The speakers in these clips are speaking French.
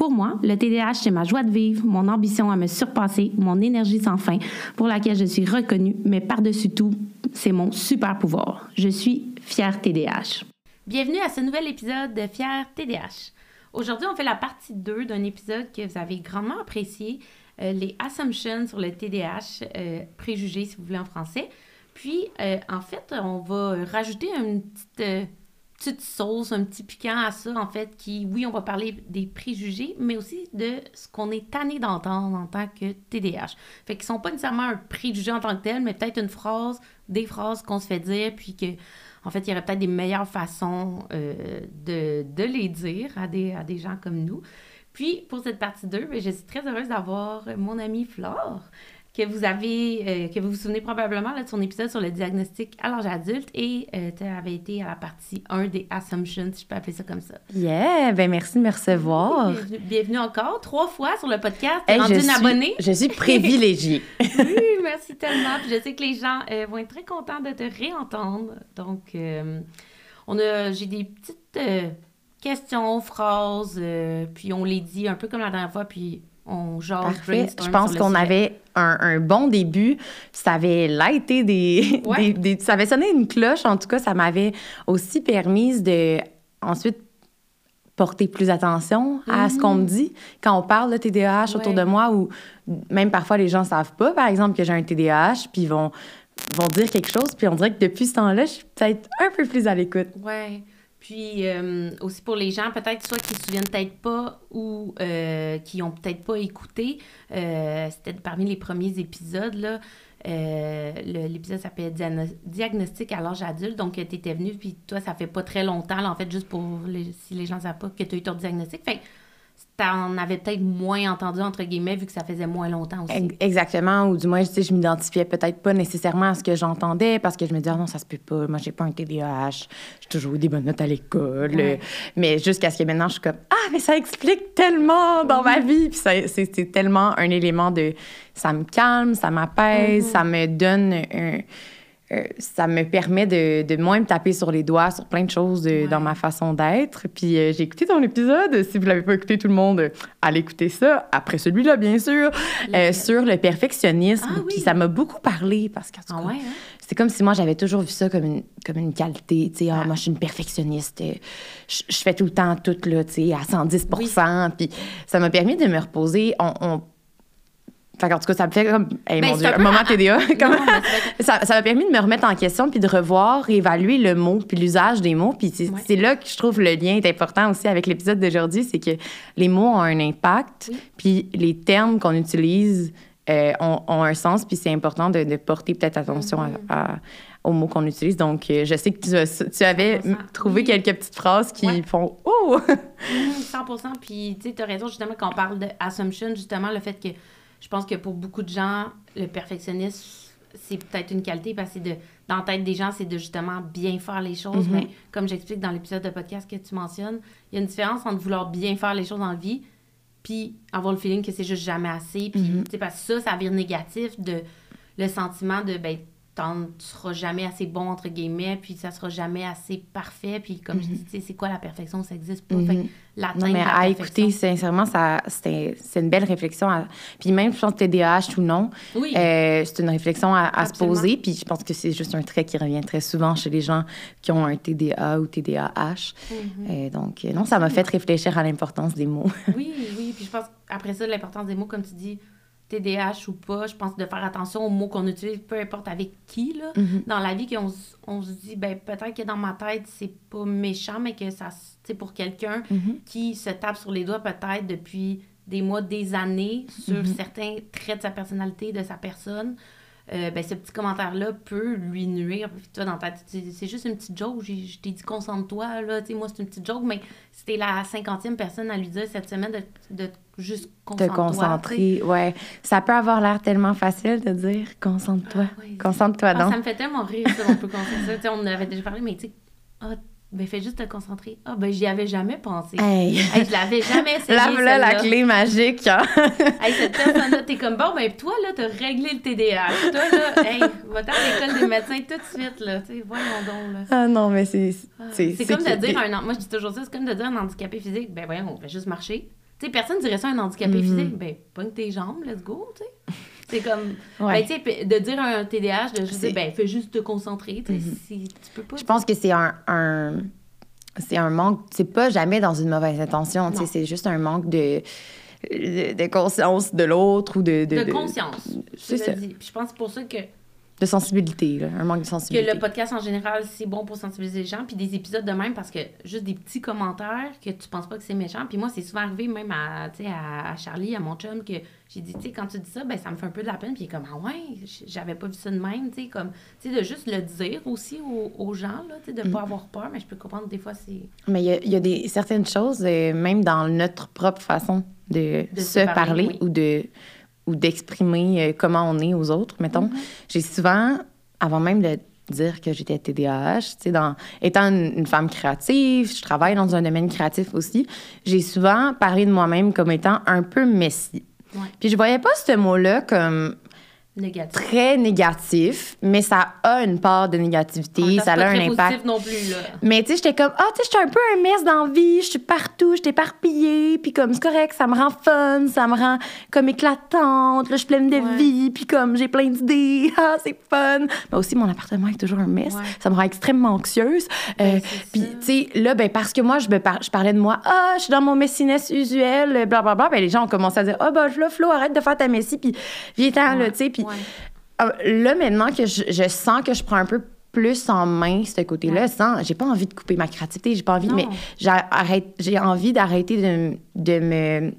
Pour moi, le TDAH, c'est ma joie de vivre, mon ambition à me surpasser, mon énergie sans fin, pour laquelle je suis reconnue, mais par-dessus tout, c'est mon super pouvoir. Je suis fière TDAH. Bienvenue à ce nouvel épisode de Fière TDAH. Aujourd'hui, on fait la partie 2 d'un épisode que vous avez grandement apprécié, euh, les assumptions sur le TDAH, euh, préjugés si vous voulez en français. Puis, euh, en fait, on va rajouter une petite petite sauce, un petit piquant à ça, en fait, qui, oui, on va parler des préjugés, mais aussi de ce qu'on est tanné d'entendre en tant que TDAH. Fait qu'ils sont pas nécessairement un préjugé en tant que tel, mais peut-être une phrase, des phrases qu'on se fait dire, puis que, en fait, il y aurait peut-être des meilleures façons euh, de, de, les dire à des, à des gens comme nous. Puis, pour cette partie 2, ben, je suis très heureuse d'avoir mon amie Flore, que vous avez, euh, que vous vous souvenez probablement de son épisode sur le diagnostic à l'âge adulte et euh, tu avais été à la partie 1 des Assumptions, si je peux appeler ça comme ça. Yeah, ben merci de me recevoir. bienvenue, encore, trois fois sur le podcast. Hey, rendu une abonnée. Je suis privilégiée. oui, merci tellement. Puis je sais que les gens euh, vont être très contents de te réentendre. Donc, on a, j'ai des petites questions, phrases, puis on les dit un peu comme la dernière fois, puis on genre Je pense qu'on avait un, bon début. Ça avait là été des, Ça avait sonné une cloche. En tout cas, ça m'avait aussi permis de ensuite porter plus attention à ce qu'on me mhm. dit quand on parle de TDAH autour de moi ou même parfois les gens savent pas, par exemple, que j'ai un TDAH, puis ils vont, vont dire quelque chose, puis on dirait que depuis ce temps-là, je suis peut-être un peu plus à l'écoute. Ouais. Puis euh, aussi pour les gens, peut-être soit qui ne se souviennent peut-être pas ou euh, qui n'ont peut-être pas écouté, euh, c'était parmi les premiers épisodes, là. l'épisode s'appelle Diagnostic à l'âge adulte. Donc, tu étais venu, puis toi, ça fait pas très longtemps, en fait, juste pour si les gens ne savent pas que tu as eu ton diagnostic. T'en avais peut-être moins entendu, entre guillemets, vu que ça faisait moins longtemps aussi. Exactement, ou du moins, je, je m'identifiais peut-être pas nécessairement à ce que j'entendais parce que je me disais, ah non, ça se peut pas, moi, j'ai pas un TDAH, j'ai toujours eu des bonnes notes à l'école. Mais jusqu'à ce que maintenant, je suis comme, ah, mais ça explique tellement dans ma vie. Puis c'est tellement un élément de, ça me calme, ça m'apaise, mm-hmm. ça me donne un euh, ça me permet de, de, moins me taper sur les doigts sur plein de choses dans ma façon d'être. Puis euh, j'ai écouté ton épisode. Si vous l'avez pas écouté, tout le monde, allez écouter ça. Après celui-là, bien sûr, euh, sur le perfectionnisme. Ah puis ça m'a beaucoup parlé parce que ah, ouais, hein? c'est comme si moi j'avais toujours vu ça comme une, comme une qualité. Tu sais, ah, moi je suis une perfectionniste. Je, fais tout le temps tout là, tu sais, à 110 Puis ça m'a permis de me reposer. on en tout cas, ça me fait comme. Ben, mon Dieu, un, moment TDA. ça, ça m'a permis de me remettre en question puis de revoir, évaluer le mot puis l'usage des mots. Puis c'est là que je trouve le lien est important aussi avec l'épisode d'aujourd'hui c'est que les mots ont un impact, puis les termes qu'on utilise euh, ont, un sens, puis c'est important de, porter peut-être attention à, aux mots qu'on utilise. Donc, euh, je sais que tu, tu avais trouvé quelques petites phrases qui font Oh! 100% Puis, tu sais, tu as raison, justement, quand on parle d'assumption, justement, le fait que je pense que pour beaucoup de gens, le perfectionnisme, c'est peut-être une qualité parce que de, dans la tête des gens, c'est de justement bien faire les choses. Mm-hmm. Mais comme j'explique dans l'épisode de podcast que tu mentionnes, il y a une différence entre vouloir bien faire les choses en vie puis avoir le feeling que c'est juste jamais assez. Puis, mm-hmm. parce que ça, ça vire négatif de le sentiment de, ben, tu seras jamais assez bon, entre guillemets, puis ça sera jamais assez parfait. Puis comme je mhm. dis, c'est quoi la perfection? Ça existe pas. Mm non, mais à écouter, sincèrement, ça, c'est une belle réflexion. Puis même, je pense, TDAH ou non, oui. Euh, c'est une réflexion à, se poser. Puis je pense que c'est juste un trait qui revient très souvent chez les gens qui ont un TDA ou TDAH. Mhm. Euh, donc, non, ça m'a fait réfléchir à l'importance des mots. oui, oui. Puis je pense, après ça, l'importance des mots, comme tu dis, TDAH ou pas, je pense de faire attention aux mots qu'on utilise, peu importe avec qui, là, mm-hmm. dans la vie, qu'on on se dit, ben peut-être que dans ma tête, c'est pas méchant, mais que ça, c'est pour quelqu'un mm-hmm. qui se tape sur les doigts peut-être depuis des mois, des années, sur mm-hmm. certains traits de sa personnalité, de sa personne, euh, ben, ce petit commentaire-là peut lui nuire. Toi, dans ta c'est- juste une petite joke. Je t'ai dit concentre-toi, là. Tu moi, c'est une petite joke, mais c'était la cinquantième personne à lui dire cette semaine de, de juste Te concentrer, ouais. Ça peut avoir l'air tellement facile de dire concentre-toi. Ah, ouais. Concentre-toi Ah, donc. ça me fait tellement rire, ça, on peut concentrer ça. On avait déjà parlé, mais tu sais, ah, ben fais juste te concentrer. Ah, ben j'y avais jamais pensé. Hey. Hey, je l'avais jamais essayé. Là, voilà la clé magique. hein. Hey, cette personne-là, t'es comme, bon, ben toi, là, t'as réglé le TDAH. Toi, là, hey, va-t'en à l'école des médecins tout de suite, là. Tu sais, voyons donc, là. Ah non, mais c'est. Ah, C'est C'est comme de dire un... Moi, je dis toujours ça, c'est comme de dire un handicapé physique, ben voyons, on va juste marcher. Tu sais, personne dirait ça à un handicapé physique. Ben, pogne tes jambes, let's go, tu sais. C'est comme... Ouais. Ben, tu sais, de dire à un TDAH, de juste ben, fais juste te concentrer, sais, si tu peux pas... Je pense que c'est un, un- c'est un manque. C'est pas jamais dans une mauvaise intention. tu sais, Non. C'est juste un manque de, de, de conscience de l'autre ou de. De, de conscience. C'est ça. Puis je pense que c'est pour ça que, De sensibilité, là, un manque de que sensibilité. le podcast en général, c'est bon pour sensibiliser les gens. Puis des épisodes de même, parce que juste des petits commentaires que tu penses pas que c'est méchant. Puis moi, c'est souvent arrivé même à, Charlie, à mon chum, que j'ai dit, tu sais, quand tu dis ça, ben ça me fait un peu de la peine. Puis il est comme, ah ouais, j'avais pas vu ça de même. Tu sais, comme, tu sais, de juste le dire aussi aux, aux gens, là, tu sais, de Mm. pas avoir peur. Mais je peux comprendre, des fois, c'est. Mais il y a, il y a des, certaines choses, euh, même dans notre propre façon de, De se se parler, parler, oui. ou de ou d'exprimer euh, comment on est aux autres, mettons. Mm-hmm. J'ai souvent, avant même de dire que j'étais TDAH, tu sais, dans, étant une, une femme créative, je travaille dans un domaine créatif aussi, j'ai souvent parlé de moi-même comme étant un peu messie. Ouais. Puis je voyais pas ce mot-là comme Négatif. très négatif, mais ça a une part de négativité, ça a un impact. non plus, là. Mais tu sais, j'étais comme, ah, tu sais, j'étais un peu un mess dans la vie, je suis partout, je éparpillée, puis comme, c'est correct, ça me rend fun, ça me rend comme éclatante, là, je suis pleine de Ouais. vie, puis comme, j'ai plein d'idées, ah, c'est fun. Mais aussi, mon appartement est toujours un mess, Ouais. ça me rend extrêmement anxieuse. Ben, Euh, puis, tu sais, là, ben, parce que moi, je, me par- je parlais de moi, ah, je suis dans mon messiness usuel, blablabla, bla, ben, les gens ont commencé à dire, ah, ben, là, Flo, arrête de faire ta messie, puis viens-t'en, là, Ouais, tu sais, puis ouais. ah, Là, maintenant que je, je sens que je prends un peu plus en main ce côté-là, Ouais. sans, j'ai pas envie de couper ma créativité, j'ai pas envie, Non. mais j'arrête- j'ai envie d'arrêter de, de me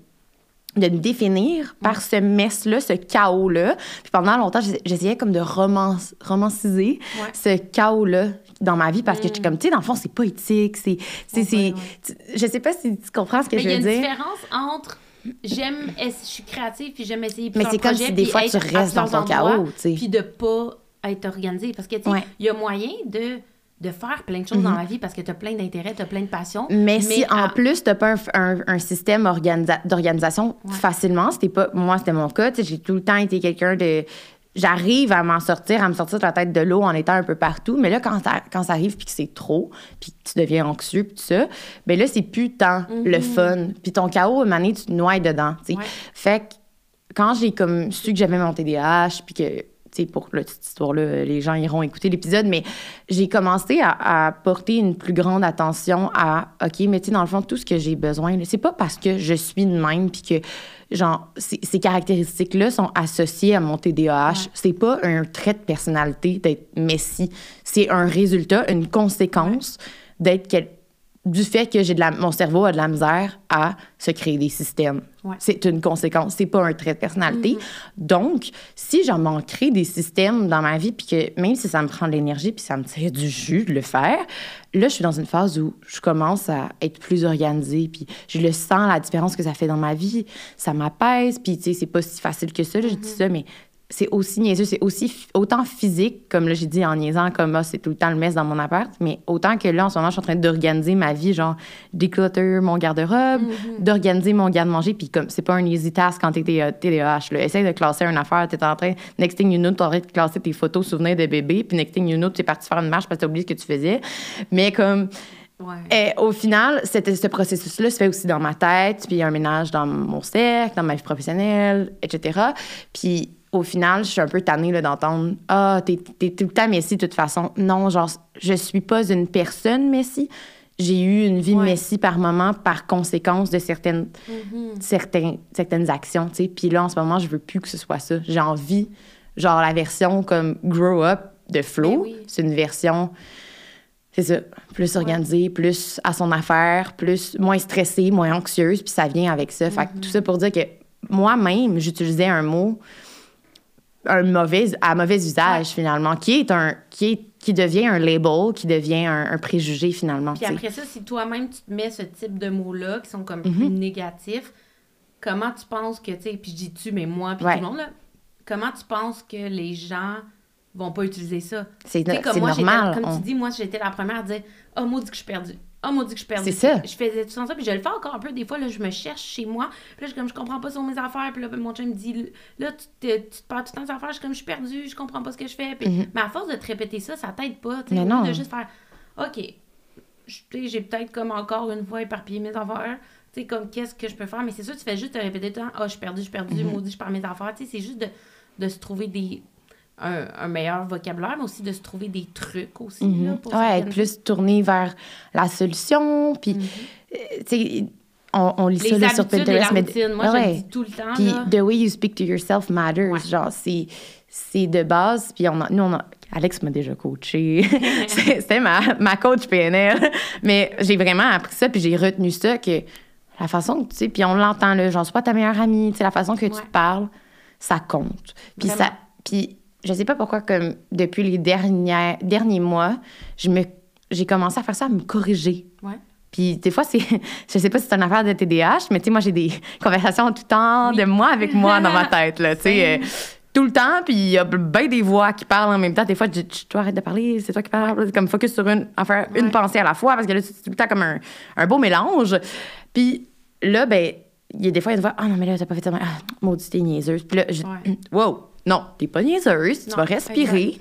de me définir par ce mess-là, ce chaos-là. Puis pendant longtemps, j'ess- j'essayais comme de romance, romanciser Ouais. ce chaos-là dans ma vie parce que Mm. j'étais comme, tu sais, dans le fond, c'est pas éthique, c'est... c'est- Ouais, c'est- tu- Je sais pas si tu comprends ce que Mais je il y a veux une dire. différence entre j'aime, je suis créative, puis j'aime essayer Mais plusieurs c'est comme si des fois, tu restes dans ton chaos, tu sais. Puis de pas être organisé. Parce que, tu sais, Ouais. il y a moyen de, de faire plein de choses dans la vie parce que tu as plein d'intérêts, tu as plein de passions. Mhm. Mais, si en plus t'as pas un, un- un système organisa- d'organisation Ouais. facilement, c'était pas moi c'était mon cas, tu j'ai tout le temps été quelqu'un de j'arrive à m'en sortir, à me sortir de la tête de l'eau en étant un peu partout, mais là quand ça, quand ça arrive puis que c'est trop, puis que tu deviens anxieux puis tout ça, ben là c'est plus tant le fun, puis ton chaos une année tu te noies dedans, tu sais. Mhm. Ouais. Fait que quand j'ai comme su que j'avais mon TDAH puis que sais, pour la petite histoire-là, les gens iront écouter l'épisode, mais j'ai commencé à, à porter une plus grande attention à, OK, mais tu sais, dans le fond, tout ce que j'ai besoin, c'est pas parce que je suis de même, puis que, genre, ces, caractéristiques-là sont associées à mon TDAH. C'est pas un trait de personnalité d'être messie. C'est un résultat, une conséquence d'être quel- du fait que j'ai de la, mon cerveau a de la misère à se créer des systèmes. Ouais. C'est une conséquence, c'est pas un trait de personnalité. Donc, si j'en manquerais des systèmes dans ma vie, puis que même si ça me prend de l'énergie, puis ça me tire du jus de le faire, là, je suis dans une phase où je commence à être plus organisée, puis je le sens, la différence que ça fait dans ma vie. Ça m'apaise, puis tu sais, c'est pas si facile que ça, là, je dis ça, mais c'est aussi niaiseux, c'est aussi autant physique, comme là, j'ai dit en niaisant, comme ah, c'est tout le temps le mess dans mon appart, mais autant que là, en ce moment, je suis en train d'organiser ma vie, genre déclutter mon garde-robe, d'organiser mon garde-manger, puis comme c'est pas un easy task quand t'es TDA- TDAH, là. Essaye de classer une affaire, t'es en train, next thing you know, t'es en train de classer tes photos souvenirs de bébé, puis next thing you know, t'es parti faire une marche parce que t'as oublié ce que tu faisais. Mais comme, Ouais. et au final, ce processus-là se fait aussi dans ma tête, puis il y a un ménage dans mon cercle, dans ma vie professionnelle, etc. Puis au final, je suis un peu tannée là, d'entendre Ah, t'es, t'es tout le temps Messi de toute façon. Non, genre, je suis pas une personne Messi. J'ai eu une vie Ouais. Messi par moment, par conséquence de certaines, Mhm. certains, certaines actions, tu sais. Puis là, en ce moment, je veux plus que ce soit ça. J'ai envie, genre, la version comme Grow Up de Flo, Ben oui. c'est une version c'est ça, plus organisée, plus à son affaire, plus moins stressée, moins anxieuse, puis ça vient avec ça. Fait que tout ça pour dire que moi-même, j'utilisais un mot un mauvais, à mauvais usage, finalement, qui est un. Qui, est, qui devient un label, qui devient un, un préjugé, finalement. Puis après ça, si toi-même tu te mets ce type de mots-là qui sont comme Mhm. plus négatifs, comment tu penses que, tu sais, puis je dis tu, mais moi, puis Ouais. tout le monde, là, comment tu penses que les gens vont pas utiliser ça? C'est normal. comme on- tu dis, moi, j'étais la première à dire Oh, maudit que je suis perdue. Oh, maudit que je perdue. C'est ça. Je faisais tout ça, puis je le fais encore un peu. Des fois, là, je me cherche chez moi. Puis là, je suis comme, je comprends pas sur mes affaires. Puis là, mon chum me dit Là, tu te, tu te perds tout le temps tes affaires. Je suis comme, je suis perdue, je comprends pas ce que je fais. Puis, Mais à force de te répéter ça, ça t'aide pas. Tu sais, de juste faire OK, j'ai peut-être comme encore une fois éparpillé mes affaires. Tu sais, comme qu'est-ce que je peux faire? Mais c'est sûr, tu fais juste te répéter tout le temps Ah, je suis perdue, je suis perdue, Mhm. maudit, je perds mes affaires. Tu sais, c'est juste de, de se trouver des. Un, un meilleur vocabulaire, mais aussi de se trouver des trucs aussi. là, pour Mhm. ouais, être plus tourné vers la solution. Puis, euh, tu sais, on, on lit ça. Les là, sur Pinterest. mais- routine. Moi, je Ouais. le dis tout le temps. Puis, là. the way you speak to yourself matters. Ouais. Genre, c'est, de base. Puis, on a, nous, on a. Alex m'a déjà coaché. C'était ma, ma coach PNL. Mais j'ai vraiment appris ça, puis j'ai retenu ça que la façon que tu sais, puis on l'entend, là, genre, c'est pas ta meilleure amie, tu sais, la façon que tu Ouais. te parles, ça compte. Puis, ça. Puis, je sais pas pourquoi, comme depuis les derniers, derniers mois, je me, j'ai commencé à faire ça, à me corriger. Ouais. Puis des fois, c'est, je sais pas si c'est une affaire de TDAH, mais tu sais, moi, j'ai des conversations tout le temps Oui. de moi avec moi dans ma tête, là, tu sais. euh, tout le temps, puis il y a bien des voix qui parlent en même temps. Des fois, je dis, toi, arrête de parler, c'est toi qui parles. Comme focus sur une, en faire une pensée à la fois, parce que là, c'est tout le temps comme un, un beau mélange. Puis là, ben, il y a des fois, il y a des voix, ah non, mais là, t'as pas fait ça. Ah, maudit, t'es niaiseuse. Puis là, je, Ouais. wow, non, t'es pas niaiseuse, tu Non, vas respirer.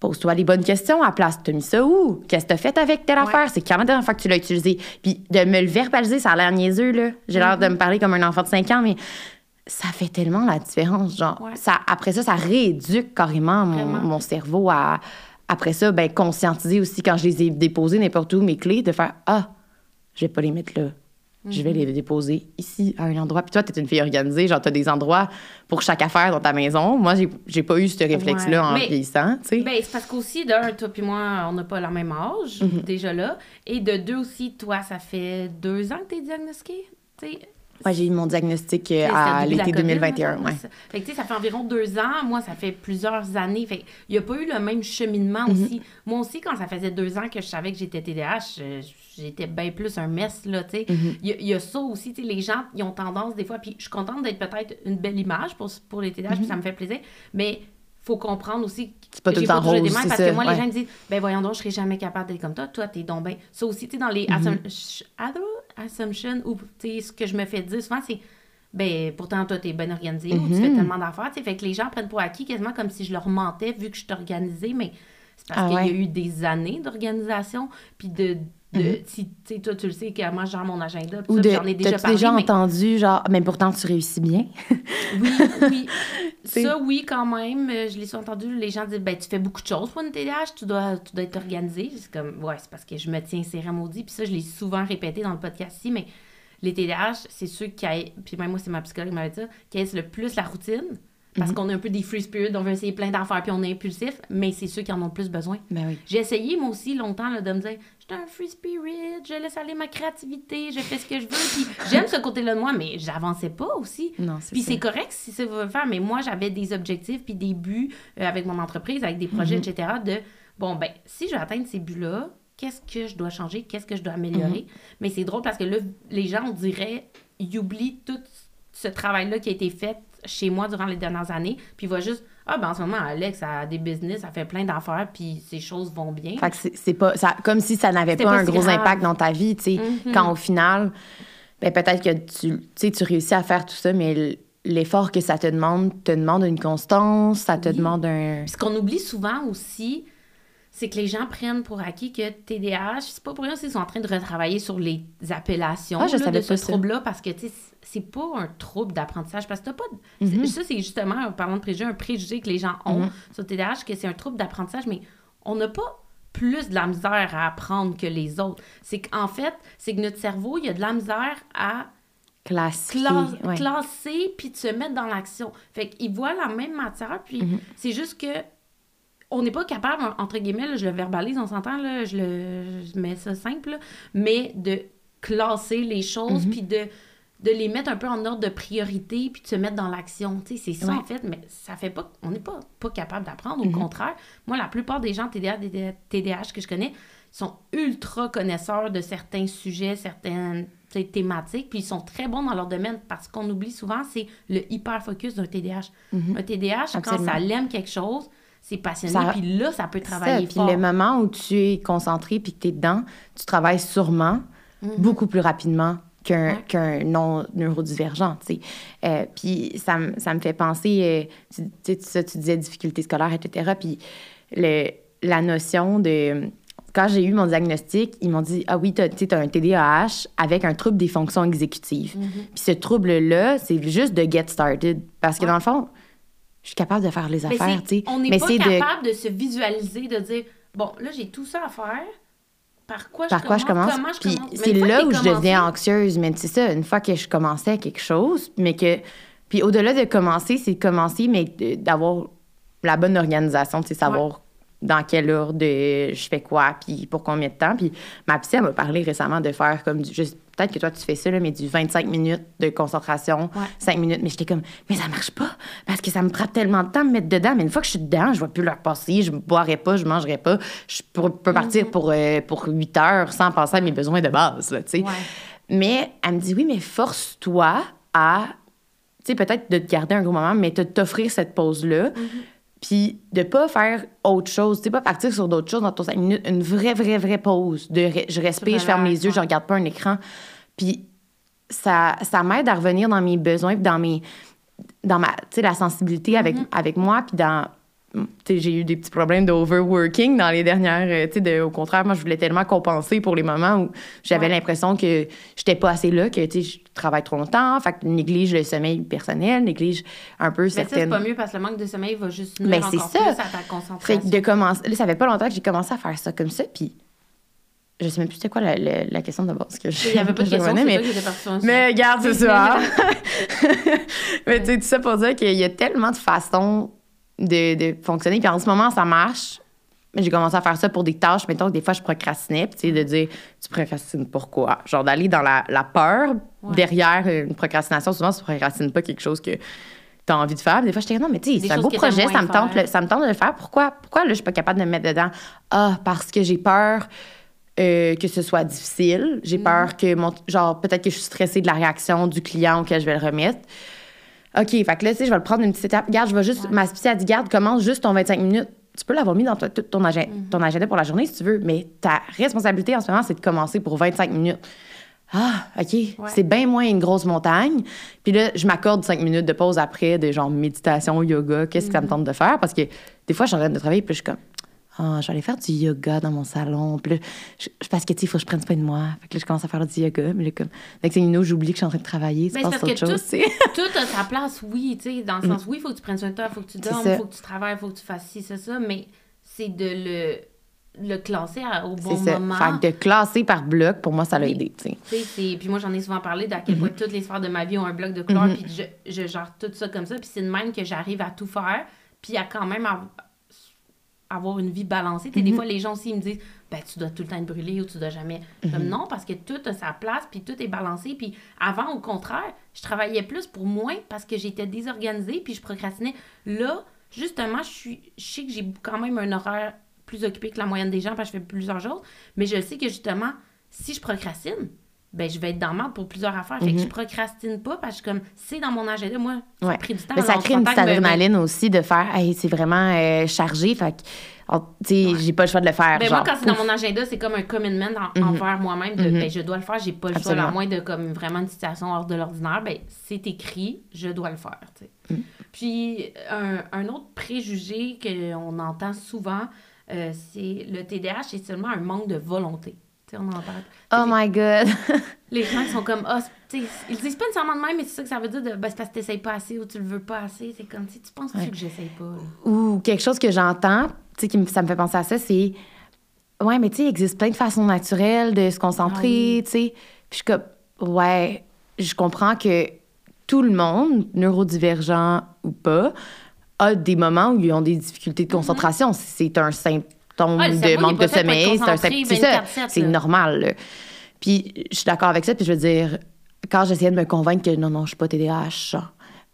Pose-toi les bonnes questions à la place. T'as mis ça où? Qu'est-ce que t'as fait avec telle Ouais. affaire? C'est quand la dernière fois que tu l'as utilisé? Puis de me le verbaliser, ça a l'air niaiseux, là. J'ai l'air Mm-hmm. de me parler comme un enfant de 5 ans, mais ça fait tellement la différence. Genre, Ouais. ça, après ça, ça rééduque carrément mon, cerveau à. Après ça, ben, conscientiser aussi quand je les ai déposées n'importe où, mes clés, de faire Ah, je vais pas les mettre là. Je vais les déposer ici, à un endroit. Puis toi, tu es une fille organisée, genre, tu as des endroits pour chaque affaire dans ta maison. Moi, j'ai, pas eu ce réflexe-là Ouais. en Mais- vieillissant, tu sais. Ben, c'est parce qu'aussi, d'un, toi puis moi, on n'a pas le même âge, Mhm. déjà là. Et de deux aussi, toi, ça fait deux ans que t'es diagnostiqué. Tu sais, Moi, j'ai eu mon diagnostic euh, à l'été COVID, 2021. mettons, Ouais. ça. Fait que, tu sais, ça fait environ deux ans. Moi, ça fait plusieurs années. Fait il n'y a pas eu le même cheminement Mhm. aussi. Moi aussi, quand ça faisait deux ans que je savais que j'étais TDAH, euh, j'étais bien plus un mess, là, tu sais. Il y, a- il y a ça aussi, tu sais, les gens, ils ont tendance des fois, puis je suis contente d'être peut-être une belle image pour, pour les TDAH, puis ça me fait plaisir, mais faut comprendre aussi. C'est pas que tout le temps toujours été rose, de même, c'est parce ça, que moi, ouais. les gens me disent, ben voyons donc, je serai jamais capable d'être comme toi. Toi, t'es donc ben. Ça aussi, tu sais, dans les ch- assum- assumptions, ou, tu sais, ce que je me fais dire souvent, c'est, ben pourtant, toi, t'es bien organisé, ou tu fais Mhm. tellement d'affaires, tu sais. Fait que les gens prennent pour acquis quasiment comme si je leur mentais, vu que je suis organisée, mais c'est parce Ah qu'il y a eu des années d'organisation, puis de. De Mhm. si, tu sais, toi, tu le sais, que moi, je gère mon agenda, Ou de, j'en ai déjà parlé. déjà mais- entendu, genre, mais pourtant, tu réussis bien? oui, oui. Ça, oui, quand même. Euh, Je l'ai entendu. Les gens disent ben, Tu fais beaucoup de choses pour une TDAH, tu dois, tu dois être organisé. C'est comme Ouais, c'est parce que je me tiens serré maudit. Puis ça, je l'ai souvent répété dans le podcast ici, mais les TDAH, c'est ceux qui aillent, puis même moi, c'est ma psychologue qui m'avait dit qui aiment le plus la routine. Parce Mhm. qu'on est un peu des free spirit, on veut essayer plein d'affaires, puis on est impulsif, mais c'est ceux qui en ont le plus besoin. Ben oui. J'ai essayé, moi aussi, longtemps, là, de me dire je suis un free spirit, je laisse aller ma créativité, je fais ce que je veux. Puis j'aime ce côté-là de moi, mais j'avançais pas aussi. Non, Puis c'est correct si ça veut faire, mais moi, j'avais des objectifs puis des buts euh, avec mon entreprise, avec des projets, Mhm. etc. de bon, ben, si je veux atteindre ces buts-là, qu'est-ce que je dois changer, qu'est-ce que je dois améliorer? Mhm. Mais c'est drôle parce que là, les gens, on dirait, ils oublient tout ce travail-là qui a été fait chez moi durant les dernières années, puis ils voient juste, ah, ben en ce moment, Alex a des business, ça fait plein d'affaires, puis ces choses vont bien. Fait que c'est- pas ça, comme si ça n'avait pas, pas un gros grave. impact dans ta vie, tu sais. Mhm. Quand au final, ben peut-être que tu, tu sais, tu réussis à faire tout ça, mais l'effort que ça te demande te demande une constance, ça te Oui. demande un. Puis ce qu'on oublie souvent aussi, c'est que les gens prennent pour acquis que TDAH, c'est pas pour rien qu'ils sont en train de retravailler sur les appellations Ah, je là, de ce trouble-là parce que c'est pas un trouble d'apprentissage parce que t'as pas de- Mhm. ça c'est justement en parlant de préjugés un préjugé que les gens ont Mhm. sur TDAH que c'est un trouble d'apprentissage mais on n'a pas plus de la misère à apprendre que les autres. C'est qu'en fait, c'est que notre cerveau, il y a de la misère à Classifié. cla- ouais. classer puis de se mettre dans l'action. Fait qu'ils voient la même matière, puis Mhm. c'est juste que on n'est pas capable, entre guillemets, là, je le verbalise, on s'entend, là, je, le, je mets ça simple, là, mais de classer les choses, Mhm. puis de de les mettre un peu en ordre de priorité puis de se mettre dans l'action. Tu sais, c'est ça, en fait, mais ça fait pas... On n'est pas, pas capable d'apprendre. Au mm-hmm. contraire, moi, la plupart des gens TDAH, TDAH que je connais sont ultra connaisseurs de certains sujets, certaines thématiques, puis ils sont très bons dans leur domaine parce qu'on oublie souvent, c'est le hyper-focus d'un TDAH. Mm-hmm. Un TDAH, quand ça l'aime quelque chose, c'est passionné, puis là, ça peut travailler ça, Puis le moment où tu es concentré puis que tu es dedans, tu travailles sûrement mm-hmm. beaucoup plus rapidement qu'un non-neurodivergent, tu sais. Euh, puis ça, ça, me fait penser, euh, tu, sais, tu disais difficultés scolaires, etc., puis le, la notion de quand j'ai eu mon diagnostic, ils m'ont dit Ah oui, tu as, un TDAH avec un trouble des fonctions exécutives. Mm-hmm. Puis ce trouble-là, c'est juste de get started. Parce que dans le fond, je suis capable de faire les affaires. sais. On n'est pas capable de... se visualiser, de dire Bon, là, j'ai tout ça à faire. Par quoi, Par je, quoi commence? je commence? C'est là où je deviens anxieuse. Mais c'est ça, une fois que je commençais quelque chose, mais que. Puis au-delà de commencer, c'est commencer, mais d'avoir la bonne organisation, c'est savoir dans quel ordre je fais quoi, puis pour combien de temps. Puis ma psy, elle m'a parlé récemment de faire comme du, juste, peut-être que toi tu fais ça, là, mais du 25 minutes de concentration, 5 minutes. Mais j'étais comme, mais ça marche pas, parce que ça me prend tellement de temps de mettre dedans. Mais une fois que je suis dedans, je vais plus leur passer, je ne boirai pas, je mangerai pas. Je peux, partir mm-hmm. pour, euh, pour 8 heures sans penser à mes besoins de base, tu sais. Mais elle me dit, oui, mais force-toi à, tu sais, peut-être de te garder un gros moment, mais de t'offrir cette pause-là. Mm-hmm puis de pas faire autre chose, tu sais, pas partir sur d'autres choses dans ton 5 minutes, une vraie, vraie, vraie pause. De je respire, je ferme les yeux, je regarde pas un écran. Puis ça, ça m'aide à revenir dans mes besoins, dans mes dans ma, la sensibilité avec, mm-hmm. avec moi, puis dans j'ai eu des petits problèmes d'overworking dans les dernières. Euh, tu sais, au contraire, moi, je voulais tellement compenser pour les moments où j'avais l'impression que j'étais pas assez là, que tu sais, je travaille trop longtemps, fait que je néglige le sommeil personnel, néglige un peu certaines. Mais c'est pas mieux parce que le manque de sommeil va juste nuire Mais encore ça. plus à ta concentration. Fait de commencer. Là, ça fait pas longtemps que j'ai commencé à faire ça comme ça, puis je sais même plus c'était quoi la, la, question de base que je. Il y avait pas de question, mais, mais regarde, c'est ça. mais tu sais, tout ça pour dire qu'il y a tellement de façons de, de fonctionner. Puis en ce moment, ça marche. J'ai commencé à faire ça pour des tâches, mettons que des fois, je procrastinais, puis de dire, tu procrastines pourquoi? Genre d'aller dans la, la peur derrière une procrastination. Souvent, tu procrastines pas quelque chose que tu as envie de faire. Des fois, je dis, non, mais tu sais, c'est un beau projet, ça me, tente, ça me tente de le faire. Pourquoi, pourquoi là, je suis pas capable de me mettre dedans? Ah, parce que j'ai peur. Euh, que ce soit difficile. J'ai mm. peur que mon. Genre, peut-être que je suis stressée de la réaction du client auquel je vais le remettre. OK, fait que là, tu sais, je vais le prendre une petite étape. Garde, je vais juste. Ma spéciale dit, garde, commence juste ton 25 minutes. Tu peux l'avoir mis dans tout ton, agenda, mm-hmm. ton agenda pour la journée si tu veux, mais ta responsabilité en ce moment, c'est de commencer pour 25 minutes. Ah, OK. C'est bien moins une grosse montagne. Puis là, je m'accorde 5 minutes de pause après, de genre méditation, yoga, qu'est-ce que ça me mm-hmm. tente de faire? Parce que des fois, je suis en train de travailler, puis je suis comme, ah, je vais aller faire du yoga dans mon salon. Puis là, je, parce que, tu sais, il faut que je prenne soin de moi. Fait que là, je commence à faire du yoga. Mais là, comme, avec j'oublie que je suis en train de travailler. C'est parce que chose, tout, tout a sa place, oui, tu sais, dans le sens, mm. oui, il faut que tu prennes soin de toi, il faut que tu dormes, il faut que tu travailles, il faut que tu fasses ci, c'est ça. Mais c'est de le le classer au bon ça. moment. Fait de classer par bloc, pour moi, ça l'a aidé. Puis moi, j'en ai souvent parlé d'à quel point mm-hmm. toutes les sphères de ma vie ont un bloc de couleur, mm-hmm. puis je, je gère tout ça comme ça. Puis c'est de même que j'arrive à tout faire, puis à quand même avoir une vie balancée. Des mhm. fois, les gens aussi me disent ben, tu dois tout le temps être brûlé ou tu dois jamais. Comme mhm. non, parce que tout a sa place, puis tout est balancé. Puis avant, au contraire, je travaillais plus pour moins parce que j'étais désorganisée, puis je procrastinais. Là, justement, je, suis, je sais que j'ai quand même un horaire plus occupé que la moyenne des gens parce que je fais plusieurs choses, mais je sais que justement, si je procrastine, ben je vais être dans le pour plusieurs affaires. Fait que je mhm. procrastine pas parce que comme c'est dans mon agenda, moi, ça a pris du temps. Mais ça crée une petite adrénaline aussi de faire hey, c'est vraiment euh, chargé. Fait que sais, j'ai pas le choix de le faire. Ben moi, quand c'est dans mon agenda, c'est comme un commitment mhm. envers moi-même de mhm. ben, je dois le faire, j'ai pas le choix, à moins de comme vraiment une situation hors de l'ordinaire, ben c'est écrit, je dois le faire. Puis un, un, autre préjugé qu'on entend souvent, euh, c'est le TDAH, c'est seulement un manque de volonté on en parle. Oh my God! les gens sont comme, ah, ils disent pas nécessairement de même, mais c'est ça que ça veut dire, de, ben, c'est parce que t'essayes pas assez ou tu le veux pas assez. C'est comme, tu penses que j'essaye pas. Ou quelque chose que j'entends, tu sais, qui ça me fait penser à ça, c'est, ouais, mais tu sais, il existe plein de façons naturelles de se concentrer, ah tu sais. Puis je suis comme, ouais, je comprends que tout le monde, neurodivergent ou pas, a des moments où ils ont des difficultés de mm-hmm. concentration. C'est un simple ton de manque de sommeil. C'est ça, c'est normal. Puis je suis d'accord avec ça, puis je veux dire, quand j'essayais de me convaincre que non, non, je suis pas TDAH,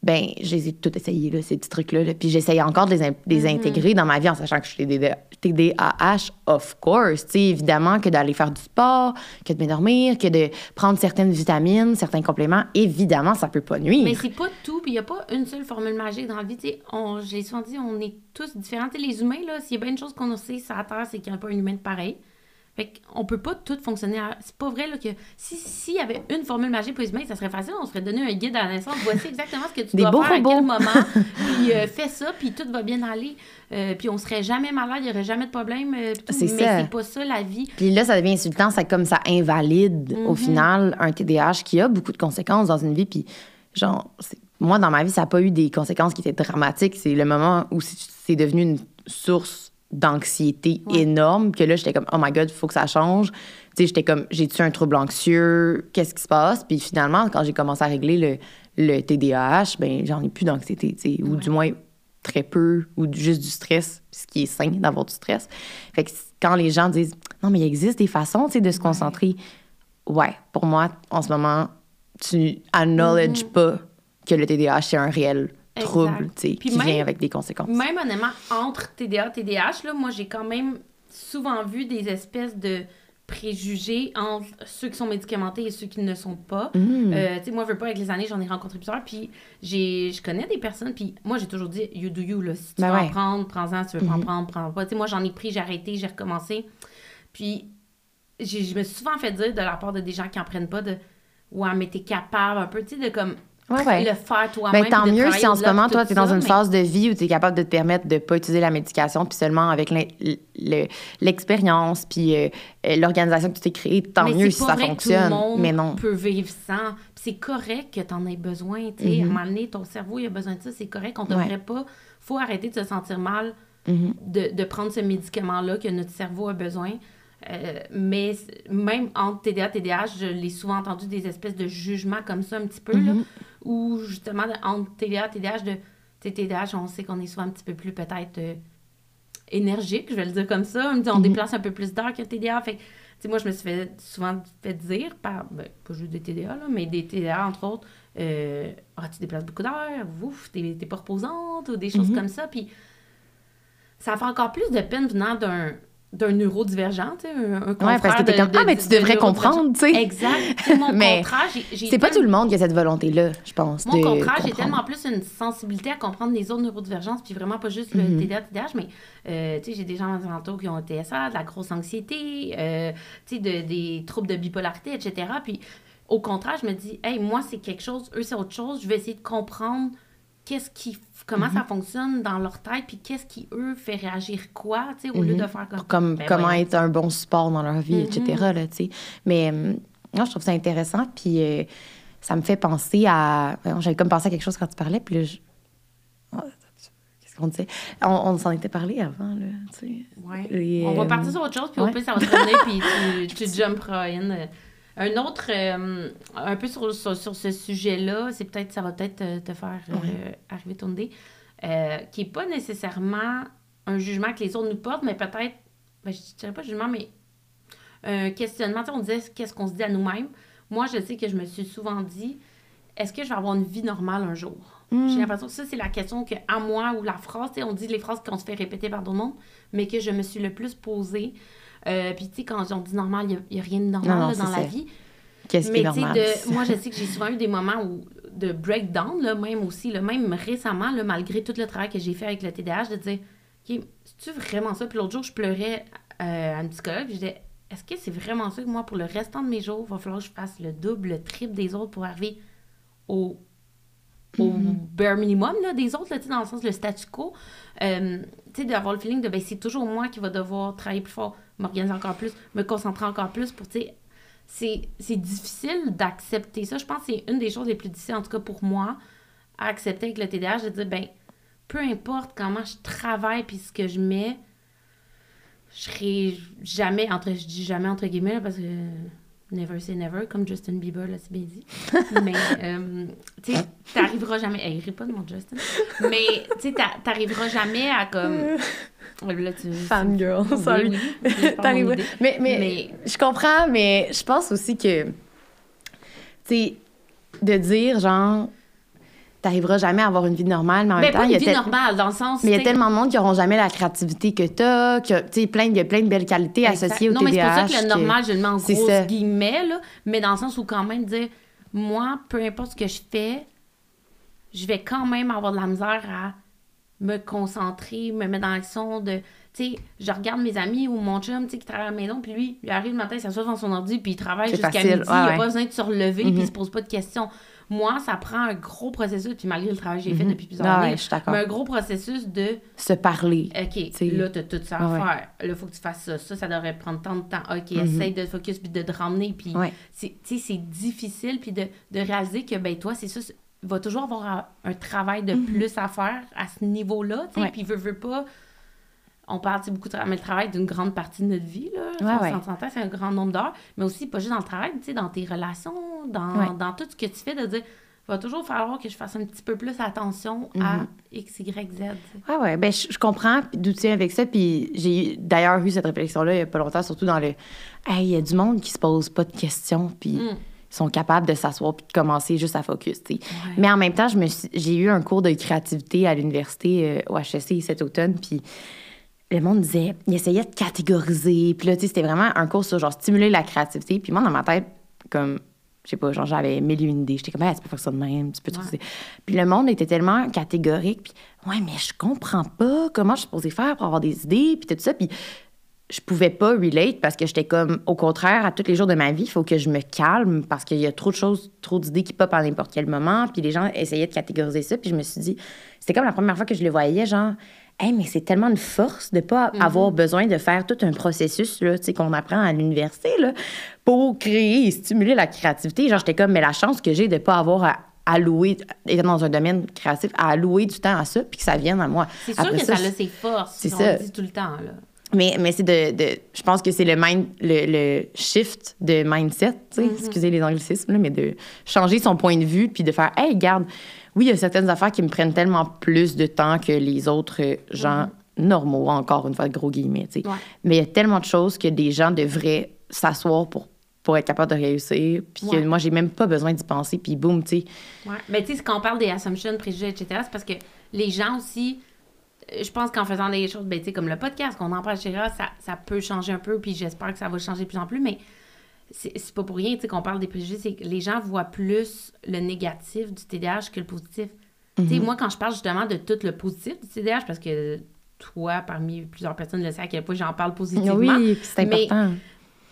ben, j'ai tout essayé, là, ces petits trucs-là. là. Puis j'essayais encore de les, in- Mm-hmm. intégrer dans ma vie en sachant que je suis TDA TDAH, of course. Tu sais, évidemment que d'aller faire du sport, que de m'endormir, que de prendre certaines vitamines, certains compléments, évidemment, ça peut pas nuire. Mais c'est pas tout, puis il n'y a pas une seule formule magique dans la vie. J'ai souvent dit, on est tous différents. Les humains, s'il y a bien une chose qu'on sait sur la Terre, c'est qu'il n'y a pas un humain de pareil. Fait qu'on peut pas tout fonctionner. à- C'est pas vrai là, que si- s'il y avait une formule magique pour les humains, ça serait facile. On se ferait donner un guide à la naissance. Voici exactement ce que tu Des dois faire à robots. quel moment. puis euh, fais ça, puis tout va bien aller. Euh, puis on serait jamais malade, il n'y aurait jamais de problème. euh. C'est mais ça. c'est pas ça la vie. Puis là, ça devient insultant, c'est comme ça invalide Mm-hmm. au final un TDAH qui a beaucoup de conséquences dans une vie. Puis, genre, c'est- moi, dans ma vie, ça n'a pas eu des conséquences qui étaient dramatiques. C'est le moment où c'est devenu une source d'anxiété Ouais. énorme que là, j'étais comme, oh my God, il faut que ça change. Tu sais, j'étais comme, j'ai-tu un trouble anxieux? Qu'est-ce qui se passe? Puis finalement, quand j'ai commencé à régler le, le TDAH, ben j'en ai plus d'anxiété, tu sais, ou du moins très peu, ou juste du stress, ce qui est sain d'avoir du stress. Fait que quand les gens disent, non, mais il existe des façons, tu sais, de se concentrer. Ouais, pour moi, en ce moment, tu acknowledge pas que le TDAH, c'est un réel. Trouble, tu sais, qui même- vient avec des conséquences. Même honnêtement, entre TDA et TDAH, là, moi, j'ai quand même souvent vu des espèces de préjugés entre ceux qui sont médicamentés et ceux qui ne sont pas. Mm. Euh, tu sais, moi, je veux pas, avec les années, j'en ai rencontré plusieurs, puis j'ai, je connais des personnes, puis moi, j'ai toujours dit, you do you, là. Si tu Ben veux en prendre, prends-en. Si tu veux pas en Mhm. prendre, prends pas. Tu sais, moi, j'en ai pris, j'ai arrêté, j'ai recommencé. Puis, je me suis souvent fait dire de la part de des gens qui en prennent pas de, ouais, mais t'es capable un peu, tu sais, de comme, Ouais, ouais. le faire toi-même. Ben, tant mieux si en ce moment, toi, tu es dans ça, une mais- phase de vie où tu es capable de te permettre de ne pas utiliser la médication, puis seulement avec l'expérience, puis euh, euh, l'organisation que tu t'es créée, tant Mais mieux si ça que fonctionne. Tout le monde mais non. peut vivre sans. C'est correct que tu en aies besoin. tu sais. Mhm. À un moment donné, ton cerveau il a besoin de ça. C'est correct. On ne Ouais. devrait pas. faut arrêter de se sentir mal Mhm. de, de prendre ce médicament-là que notre cerveau a besoin. Euh, mais même entre TDA et TDAH, je l'ai souvent entendu des espèces de jugements comme ça un petit peu, là, Où justement, entre TDA et TDAH, de, TDAH, on sait qu'on est souvent un petit peu plus peut-être euh, énergique, je vais le dire comme ça. On, dit, on Mhm. déplace un peu plus d'heures que TDA. Fait que, tu sais, moi, je me suis fait, souvent fait dire par, ben, pas juste des TDA, là, mais des TDA, entre autres, euh, ah, tu déplaces beaucoup d'heures, ouf, t'es t'es pas reposante, ou des choses Mhm. comme ça. Puis ça fait encore plus de peine venant d'un d'un neurodivergent, tu sais, un, un Ouais, parce confrère que t'es comme, de- ah, mais tu de devrais comprendre, tu sais. Exact. Mon Mais C'est pas tout le monde qui a cette volonté-là, je pense. mon contraire, j'ai tellement plus une sensibilité à comprendre les autres neurodivergences, puis vraiment pas juste le Mhm. TDA, TDAH, mais euh, tu sais, j'ai des gens alentours qui ont un TSA, de la grosse anxiété, euh, tu sais, de- des troubles de bipolarité, etc. Puis au contraire, je me dis, hey, moi, c'est quelque chose, eux, c'est autre chose, je vais essayer de comprendre qu'est-ce qui, comment Mhm. ça fonctionne dans leur tête, puis qu'est-ce qui, eux, fait réagir quoi, tu sais, au lieu de faire comme... comme Ben comment être un bon support dans leur vie, etc. Là, tu sais. Mais euh, non, je trouve ça intéressant. Puis euh, ça me fait penser à. J'avais comme pensé à quelque chose quand tu parlais. Puis là, je... Oh, attends, qu'est-ce qu'on disait? On, on s'en était parlé avant, là. Tu sais. Ouais. Et, On va euh, partir sur autre chose, puis au ouais. pire, ça va te revenir, puis tu, tu jumperas in. Un autre, euh, un peu sur, sur, sur ce sujet-là, c'est peut-être, ça va peut-être euh, te faire euh, arriver ton dé, euh, qui n'est pas nécessairement un jugement que les autres nous portent, mais peut-être, ben, je dirais pas jugement, mais un questionnement. Tu sais, on disait qu'est-ce qu'on se dit à nous-mêmes. Moi, je sais que je me suis souvent dit, est-ce que je vais avoir une vie normale un jour? Mm. J'ai l'impression que ça, c'est la question que, à moi, ou la phrase, on dit les phrases qu'on se fait répéter par d'autres mondes, mais que je me suis le plus posée. Euh, Puis, tu sais, quand on dit normal, il n'y a, rien de normal Non, non, là, dans la ça. vie. Qu'est-ce qui est normal? de- moi, je sais que j'ai souvent eu des moments où, de breakdown, là, même aussi, là, même récemment, là, malgré tout le travail que j'ai fait avec le TDAH, de dire, OK, c'est-tu vraiment ça? Puis l'autre jour, je pleurais euh, à une psychologue, je disais, est-ce que c'est vraiment ça que moi, pour le restant de mes jours, il va falloir que je fasse le double, le triple des autres pour arriver au, au Mm-hmm. bare minimum là, des autres, là, dans le sens le statu quo. Euh, tu sais, d'avoir le feeling de, ben, c'est toujours moi qui va devoir travailler plus fort, m'organiser encore plus, me concentrer encore plus pour, tu sais, c'est c'est difficile d'accepter ça. Je pense que c'est une des choses les plus difficiles, en tout cas pour moi, à accepter avec le TDAH, de dire, ben, peu importe comment je travaille puis ce que je mets, je serai jamais, entre, je dis jamais entre guillemets, là, parce que never say never, comme Justin Bieber l'a si bien dit. Mais, euh, tu sais, t'arriveras jamais, hey, ris pas de mon Justin, mais, tu sais, t'a- t'arriveras jamais à comme... Là, tu, Fangirl, Oui, sorry. mais, mais, Mais- je comprends, mais je pense aussi que, tu sais, de dire, genre, t'arriveras jamais à avoir une vie normale, mais en Mais même temps, pas il y une a tel- normale, dans le sens. mais il y a tellement de monde qui n'auront jamais la créativité que t'as, que, tu sais, plein, il y a plein de belles qualités Exact. associées au non, mais c'est pour ça que le normal, je le mets en gros guillemets, là, mais dans le sens où quand même dire, moi, peu importe ce que je fais, je vais quand même avoir de la misère à me concentrer, me mettre dans l'action de... Tu sais, je regarde mes amis ou mon chum, tu sais, qui travaille à la maison, puis lui, il arrive le matin, il s'assoit devant son ordi, puis il travaille jusqu'à midi, ouais, il a ouais. pas besoin de se relever, Mhm. puis il se pose pas de questions. Moi, ça prend un gros processus, puis malgré le travail que j'ai fait Mhm. depuis plusieurs Ah années, mais un gros processus de Se parler. OK, là, t'as tout ça à faire. Là, faut que tu fasses ça. Ça, ça devrait prendre tant de temps. OK, Mhm. essaye de te focus puis de te ramener. Puis, tu sais, c'est difficile. Puis de, de réaliser que, ben toi, c'est ça. Va toujours avoir un, un travail de plus à faire à ce niveau-là. tu sais. Mhm. Ouais. Puis, veut, veut pas. On parle beaucoup de travail, mais le travail d'une grande partie de notre vie. Là, Ouais, on s'entend, c'est un grand nombre d'heures. Mais aussi, pas juste dans le travail, tu sais, dans tes relations, dans, dans tout ce que tu fais, de dire. Il va toujours falloir que je fasse un petit peu plus attention à Mhm. X, Y, Z. sais. Ouais, ben je, je comprends d'où tu viens avec ça. Puis j'ai eu- d'ailleurs eu cette réflexion-là il y a pas longtemps, surtout dans le. Hey, il y a du monde qui se pose pas de questions, puis Mm. Sont capables de s'asseoir puis de commencer juste à focus. Ouais. Mais en même temps, j'ai eu un cours de créativité à l'université euh, au HEC cet automne, puis le monde disait, il essayait de catégoriser, puis là, tu sais, c'était vraiment un cours sur genre stimuler la créativité. Puis moi, dans ma tête, comme, je sais pas, genre j'avais mille et une idées. J'étais comme, Hey, tu peux faire ça de même, tu peux tout Ouais. ça. Puis le monde était tellement catégorique, puis ouais, mais je comprends pas comment je suis supposée faire pour avoir des idées, puis tout ça. Puis je pouvais pas relate parce que j'étais comme, au contraire, à tous les jours de ma vie, il faut que je me calme parce qu'il y a trop de choses, trop d'idées qui pop à n'importe quel moment. Puis les gens essayaient de catégoriser ça. Puis je me suis dit, c'était comme la première fois que je le voyais, genre, hey, mais c'est tellement une force de pas avoir besoin de faire tout un processus, là, qu'on apprend à l'université, là, pour créer et stimuler la créativité. Genre, j'étais comme, mais la chance que j'ai de pas avoir à allouer, étant dans un domaine créatif, à allouer du temps à ça, puis que ça vienne à moi. C'est sûr que ça, a ses forces. c'est on ça. le dit tout le temps. Là. Mais, mais c'est de, de- Je pense que c'est le, mind, le, le shift de mindset, tu sais, Mm-hmm. excusez les anglicismes, là, mais de changer son point de vue puis de faire Hey, regarde, oui, il y a certaines affaires qui me prennent tellement plus de temps que les autres euh, gens normaux, encore une fois, gros guillemets, tu sais. Ouais. Mais il y a tellement de choses que des gens devraient s'asseoir pour, pour être capable de réussir. Puis que Ouais. moi, j'ai même pas besoin d'y penser. Puis boum, tu sais. Ouais. Mais tu sais, quand on parle des assumptions, préjugés, etc., c'est parce que les gens aussi, je pense qu'en faisant des choses, ben, tu sais, comme le podcast, qu'on en parle, etc., ça, ça peut changer un peu, puis j'espère que ça va changer de plus en plus, mais c'est pas pour rien, qu'on parle des préjugés, c'est que les gens voient plus le négatif du TDAH que le positif. Tu sais, moi, quand je parle justement de tout le positif du TDAH, parce que toi, parmi plusieurs personnes, le sais à quel point j'en parle positivement. Oui, c'est mais important.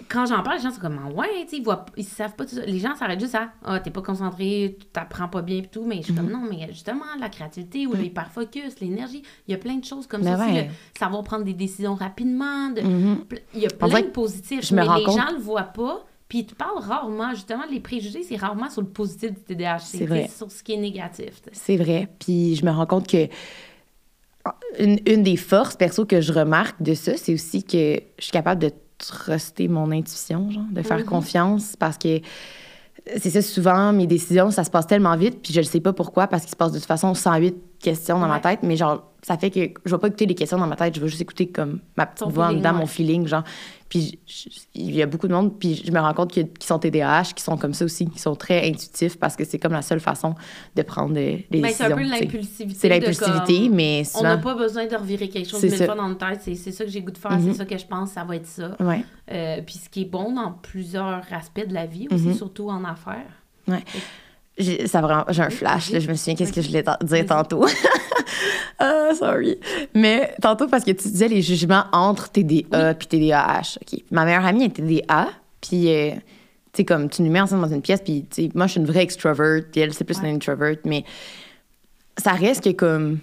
Quand j'en parle, les gens sont comme Ah ouais, tu sais, ils, voient- ils savent pas tout ça. Les gens s'arrêtent juste à Ah, t'es pas concentré, tu t'apprends pas bien et tout. Mais je suis Mhm. comme non, mais justement, la créativité ou l'hyperfocus, l'énergie, il y a plein de choses comme Ben ça aussi. ouais. le savoir prendre des décisions rapidement. de- Mhm. Il y a plein de positifs, je me mais rends les compte- gens le voient pas. Puis ils te parlent rarement, justement, les préjugés, c'est rarement sur le positif du TDAH. C'est sur ce qui est négatif. tu. C'est vrai. Puis je me rends compte que une, une des forces, perso, que je remarque de ça, c'est aussi que je suis capable de truster mon intuition, genre, de faire Mhm. confiance parce que c'est ça, souvent, mes décisions, ça se passe tellement vite, puis je ne sais pas pourquoi, parce qu'il se passe de toute façon 108 questions dans ma tête, mais genre, ça fait que je vais pas écouter les questions dans ma tête, je vais juste écouter comme ma petite Ton voix en feeling, dedans, ouais. mon feeling, genre. Puis je- il y a beaucoup de monde, puis je me rends compte qu'ils sont TDAH, qui sont comme ça aussi, qui sont très intuitifs, parce que c'est comme la seule façon de prendre des, des Ben, c'est un décisions. peu l'impulsivité. C'est l'impulsivité, mais On n'a souvent... pas besoin de revirer quelque chose C'est mille ça. fois dans notre tête. C'est ça que j'ai goût de faire, Mhm. c'est ça que je pense, ça va être ça. Ouais, Euh, puis ce qui est bon dans plusieurs aspects de la vie aussi, Mhm. surtout en affaires. ouais. J'ai ça vraiment, j'ai un flash, là, je me souviens qu'est-ce que je voulais dire tantôt. Ah, sorry. Mais tantôt, parce que tu disais les jugements entre TDA puis TDAH. OK. Ma meilleure amie est TDA, puis, euh, tu sais, comme tu nous mets ensemble dans une pièce, puis, tu sais, moi, je suis une vraie extrovert, puis elle, c'est plus Ouais. une introvert, mais ça reste que, comme,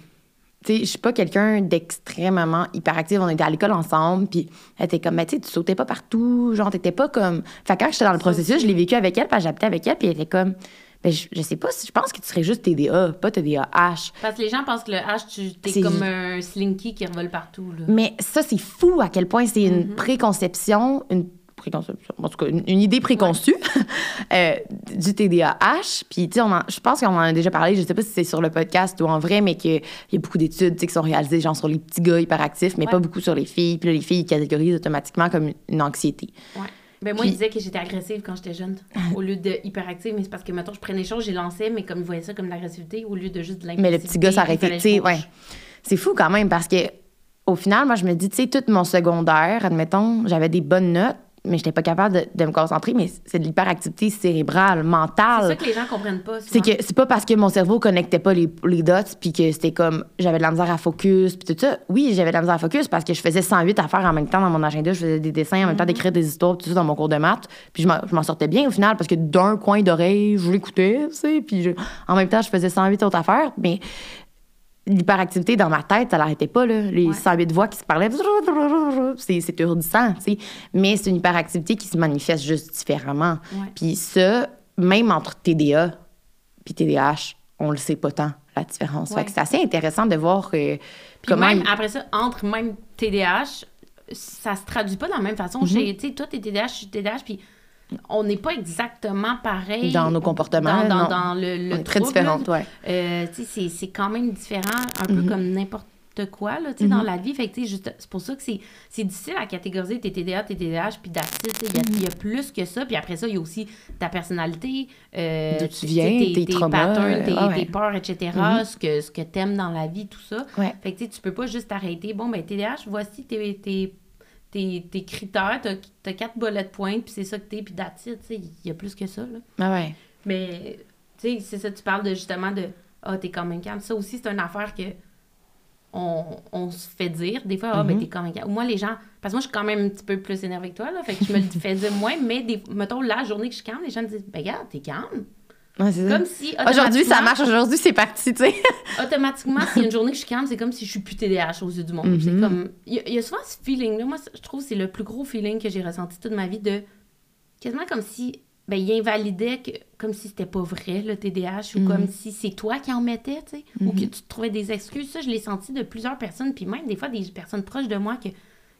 tu sais, je suis pas quelqu'un d'extrêmement hyperactif. On était à l'école ensemble, puis elle était comme, mais tu sais, tu sautais pas partout, genre, t'étais pas comme. Fait quand j'étais dans le processus, je l'ai vécu avec elle, puis j'habitais avec elle, puis elle était comme, ben, je, je sais pas, je pense que tu serais juste TDA, pas TDAH. Parce que les gens pensent que le H, tu es comme un slinky qui revole partout. Là. Mais ça, c'est fou à quel point c'est une Mhm. préconception, une préconception, en tout cas, une, une idée préconçue euh, du TDAH. Puis, tu sais, je pense qu'on en a déjà parlé, je sais pas si c'est sur le podcast ou en vrai, mais qu'il y a beaucoup d'études qui sont réalisées, genre sur les petits gars hyperactifs, mais Ouais. pas beaucoup sur les filles. Puis là, les filles, ils catégorisent automatiquement comme une, une anxiété. Ouais. Ben moi, Puis- il disait que j'étais agressive quand j'étais jeune, au lieu de hyperactive. Mais c'est parce que, mettons, je prenais les choses, j'ai lancé, mais comme il voyait ça comme de l'agressivité, au lieu de juste de Mais l'impulsivité. le petit gars s'arrêtait. Tu sais, ouais. C'est fou quand même parce que au final, moi, je me dis, tu sais, tout mon secondaire, admettons, j'avais des bonnes notes, mais j'étais pas capable de, de me concentrer. Mais c'est de l'hyperactivité cérébrale, C'est mentale. ça que les gens comprennent pas. C'est que c'est pas parce que mon cerveau connectait pas les, les dots puis que c'était comme j'avais de la misère à focus puis tout ça. Oui, j'avais de la misère à focus parce que je faisais 108 affaires en même temps dans mon agenda, je faisais des dessins en même temps d'écrire des histoires tout ça dans mon cours de maths. Puis je m'en- je m'en sortais bien au final parce que d'un coin d'oreille, je l'écoutais, tu sais, puis je- en même temps, je faisais 108 autres affaires, mais l'hyperactivité dans ma tête, ça l'arrêtait pas là, les Ouais. 108 voix qui se parlaient. C'est urdissant, tu sais, mais c'est une hyperactivité qui se manifeste juste différemment. Ouais. Puis ça, même entre TDA puis TDAH, on le sait pas tant, la différence. Ouais. Fait que c'est assez intéressant de voir euh, comment... même, après ça, entre même TDAH, ça se traduit pas de la même façon. Mhm. Chez- Tu sais, toi, t'es TDAH, je suis TDAH, puis on n'est pas exactement pareil. Dans nos comportements, Dans, dans, non. dans le, le on est très différentes, ouais. Euh, tu sais, c'est- c'est quand même différent, un Mhm. peu comme n'importe quoi, là, tu dans la vie. Fait que, tu c'est pour ça que c'est difficile à catégoriser tes TDA, tes TDAH, puis tu sais, il y a- il y, a plus que ça. Puis après ça, il y a aussi ta personnalité, euh, D'où tu viens, tes traumas, patterns, tes, ouais, ouais. tes peurs, etc., ce que, ce que t'aimes dans la vie, tout ça. Ouais. Fait que, tu sais, tu peux pas juste t'arrêter. Bon, ben, TDAH, voici tes, tes, tes, tes critères. T'as as quatre bullets de pointe, puis c'est ça que t'es, puis tu sais, il y a plus que ça, là. Ah ouais. Mais, tu sais, c'est ça, tu parles de justement de Ah, t'es quand même calme. Ça aussi, c'est une affaire que on, on se fait dire. Des fois, Ah, ben, t'es quand même calme. Moi, les gens, parce que moi, je suis quand même un petit peu plus énervée que toi, là. Fait que je me le fais dire moins, mais des, mettons, la journée que je suis calme, les gens me disent Ben, regarde, t'es calme. Ouais. Comme si. Aujourd'hui, ça marche. Aujourd'hui, c'est parti, tu sais. automatiquement, s'il y a une journée que je suis calme, c'est comme si je suis plus TDAH aux yeux du monde. Mhm. C'est comme. Il y, a- il y a souvent ce feeling-là. Moi, je trouve que c'est le plus gros feeling que j'ai ressenti toute ma vie de. Quasiment comme si. Ben, il invalidait que, comme si c'était pas vrai, le TDAH, ou comme si c'est toi qui en mettais, tu sais, ou que tu te trouvais des excuses. Ça, je l'ai senti de plusieurs personnes, puis même des fois des personnes proches de moi que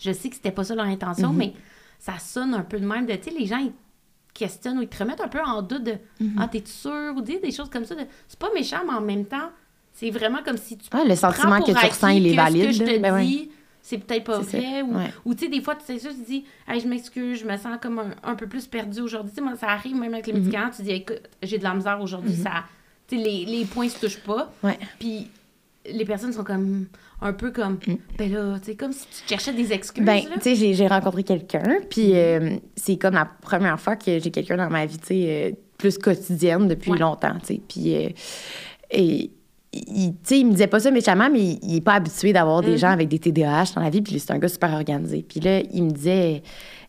je sais que c'était pas ça leur intention, mais ça sonne un peu de même. de, Tu sais, les gens, ils questionnent ou ils te remettent un peu en doute de Mhm. Ah, t'es sûr? Ou des, des choses comme ça. de- C'est pas méchant, mais en même temps, c'est vraiment comme si tu Ah, le sentiment que tu ressens, il est valide. Ce que je te Ben ouais. dis, c'est peut-être pas vrai. ça, Ou, ouais. ou tu sais, des fois, tu sais ça, tu dis, hey, je m'excuse, je me sens comme un, un peu plus perdue aujourd'hui. Tu sais, moi, ça arrive même avec les Mhm. médicaments. Tu dis, écoute, j'ai de la misère aujourd'hui, ça. Tu sais, les, les points se touchent pas. Ouais. Puis les personnes sont comme, un peu comme, ben là, tu sais, comme si tu cherchais des excuses. Mm. Ben, tu sais, j'ai- rencontré quelqu'un, puis euh, c'est comme la première fois que j'ai quelqu'un dans ma vie, tu sais, euh, plus quotidienne depuis Ouais. longtemps, tu sais. Puis, euh, et, il, tu sais, il me disait pas ça méchamment, mais il, il est pas habitué d'avoir des Mhm. gens avec des TDAH dans la vie, puis c'est un gars super organisé. Puis là, il me disait...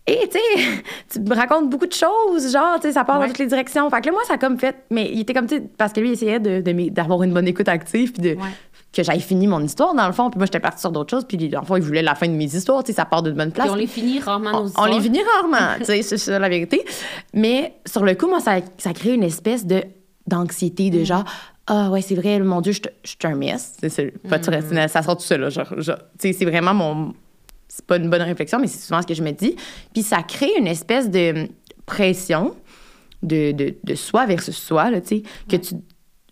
Hé, tu sais, tu me racontes beaucoup de choses, genre, tu sais, ça part Ouais. dans toutes les directions. Fait que là, moi, ça a comme fait. Mais il était comme, tu sais, parce que lui, il essayait de- de d'avoir une bonne écoute active, puis de, Ouais. Que j'aille fini mon histoire, dans le fond. Puis moi, j'étais partie sur d'autres choses, puis dans le fond, il voulait la fin de mes histoires, tu sais, ça part d'une bonne place. Puis on les finit rarement nos On- on histoires. les finit rarement, tu sais, c'est ça la vérité. Mais sur le coup, moi, ça, ça crée une espèce de d'anxiété, Mm. de genre, ah ouais, c'est vrai, mon Dieu, je je suis un mess. C'est ça, pas Mm. ça sort tout seul. Genre, genre, tu sais, c'est vraiment mon. C'est pas une bonne réflexion, mais c'est souvent ce que je me dis. Puis ça crée une espèce de pression de, de, de soi versus soi, là, tu sais, que tu.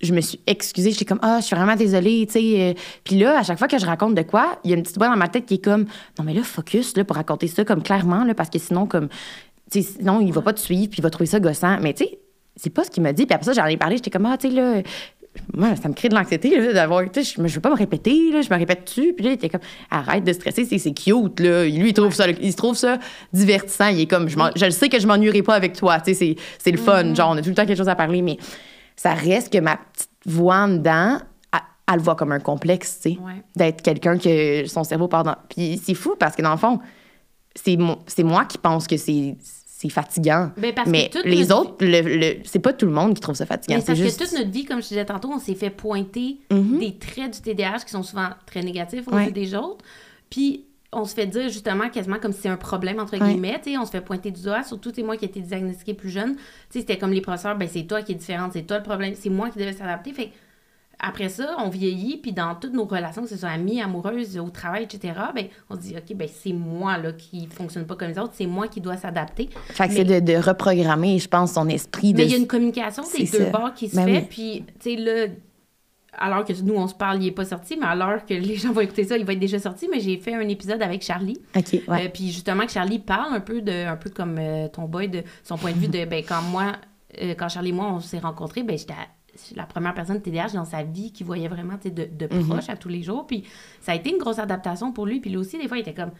Je me suis excusée, j'étais comme, ah, je suis vraiment désolée, tu sais. euh. Puis là, à chaque fois que je raconte de quoi, il y a une petite voix dans ma tête qui est comme, non, mais là, focus, là, pour raconter ça, comme clairement, là, parce que sinon, comme, tu sais, sinon, il va pas te suivre, puis il va trouver ça gossant. Mais, tu sais, c'est pas ce qu'il m'a dit. Puis après ça, j'en ai parlé, j'étais comme, ah, tu sais, là, moi, ça me crée de l'anxiété, là, d'avoir, tu sais, je, je veux pas me répéter, là, je me répète dessus. Puis là, il était comme, arrête de stresser, c'est, c'est cute, là. Lui, il trouve ça, il se trouve ça divertissant. Il est comme, je, je le sais que je m'ennuierai pas avec toi, tu sais, c'est, c'est le fun, genre, on a tout le temps quelque chose à parler, mais ça reste que ma petite voix en dedans, elle, elle le voit comme un complexe, tu sais, Ouais. d'être quelqu'un que son cerveau part dans. Puis c'est fou parce que dans le fond, c'est, mo- c'est moi qui pense que c'est, c'est fatigant. Ben, parce mais les notre- autres, le, le- c'est pas tout le monde qui trouve ça fatigant. Mais C'est parce juste. que toute notre vie, comme je disais tantôt, on s'est fait pointer Mhm. des traits du TDAH qui sont souvent très négatifs aux Ouais. yeux des autres. Puis on se fait dire justement quasiment comme si c'est un problème, entre Ouais. guillemets. tu sais, On se fait pointer du doigt, surtout moi qui ai été diagnostiquée plus jeune. Tu sais, C'était comme les professeurs, ben, c'est toi qui es différente, c'est toi le problème, c'est moi qui devais s'adapter. Fait après ça, on vieillit, puis dans toutes nos relations, que ce soit amies, amoureuses, au travail, etc., ben, on se dit, OK, ben, c'est moi là, qui fonctionne pas comme les autres, c'est moi qui dois s'adapter. Fait que c'est de, de reprogrammer, je pense, son esprit. De... Mais il y a une communication des deux bords qui se Ben fait. oui. Puis, tu sais, là, alors que nous, on se parle, il n'est pas sorti, mais à l'heure que les gens vont écouter ça, il va être déjà sorti. Mais j'ai fait un épisode avec Charlie. OK, ouais. Euh, puis justement, que Charlie parle un peu de, un peu comme euh, ton boy, de son point de vue de, ben, quand moi, euh, quand Charlie et moi, on s'est rencontrés, ben, j'étais la première personne de TDAH dans sa vie qui voyait vraiment, de, de Mhm. à tous les jours. Puis ça a été une grosse adaptation pour lui. Puis lui aussi, des fois, il était comme,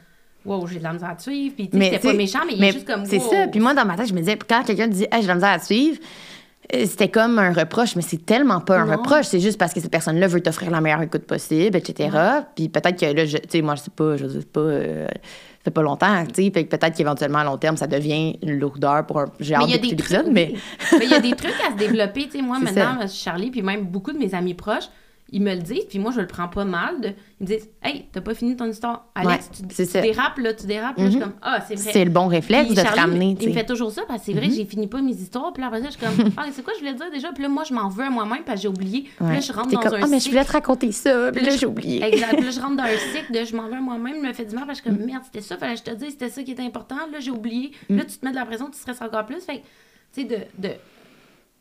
wow, j'ai de la misère à te suivre. Puis c'était pas méchant, mais, il est juste comme, C'est wow. ça. Puis moi, dans ma tête, je me disais, quand quelqu'un dit, hey, j'ai de la misère à te suivre, c'était comme un reproche, mais c'est tellement pas un Non. reproche. C'est juste parce que cette personne-là veut t'offrir la meilleure écoute possible, etc. Puis peut-être que là, tu sais, moi, je sais pas, je sais pas, euh, ça fait pas longtemps, tu sais. Peut-être qu'éventuellement, à long terme, ça devient une lourdeur pour un. L'épisode, trucs, mais. il y a des trucs à se développer. Tu sais, moi, maintenant, Charlie, puis même beaucoup de mes amis proches, ils me le disent, puis moi, je le prends pas mal. De... Ils me disent Hey, t'as pas fini ton histoire. Alex, Ouais, tu, dérapes, là, tu dérapes. Là, je suis comme Ah, c'est vrai. C'est le bon réflexe Puis de te Charlie, ramener, Il me fait toujours ça parce que c'est vrai, j'ai fini pas mes histoires. Puis là, après ça, je suis comme Ah, c'est quoi, je voulais dire déjà? Puis là, moi, je m'en veux à moi-même parce que j'ai oublié. Puis là, je rentre dans comme, un ah, mais je voulais te raconter ça, puis là, j'ai oublié. Exact. Puis là, je rentre dans un cycle de je m'en veux à moi-même, me fait du mal parce que je suis comme merde, c'était ça, fallait que je te dise, c'était ça qui était important. Là, j'ai oublié. Mm. Là, tu te mets de la pression, tu stresses encore plus. Fait tu sais, de.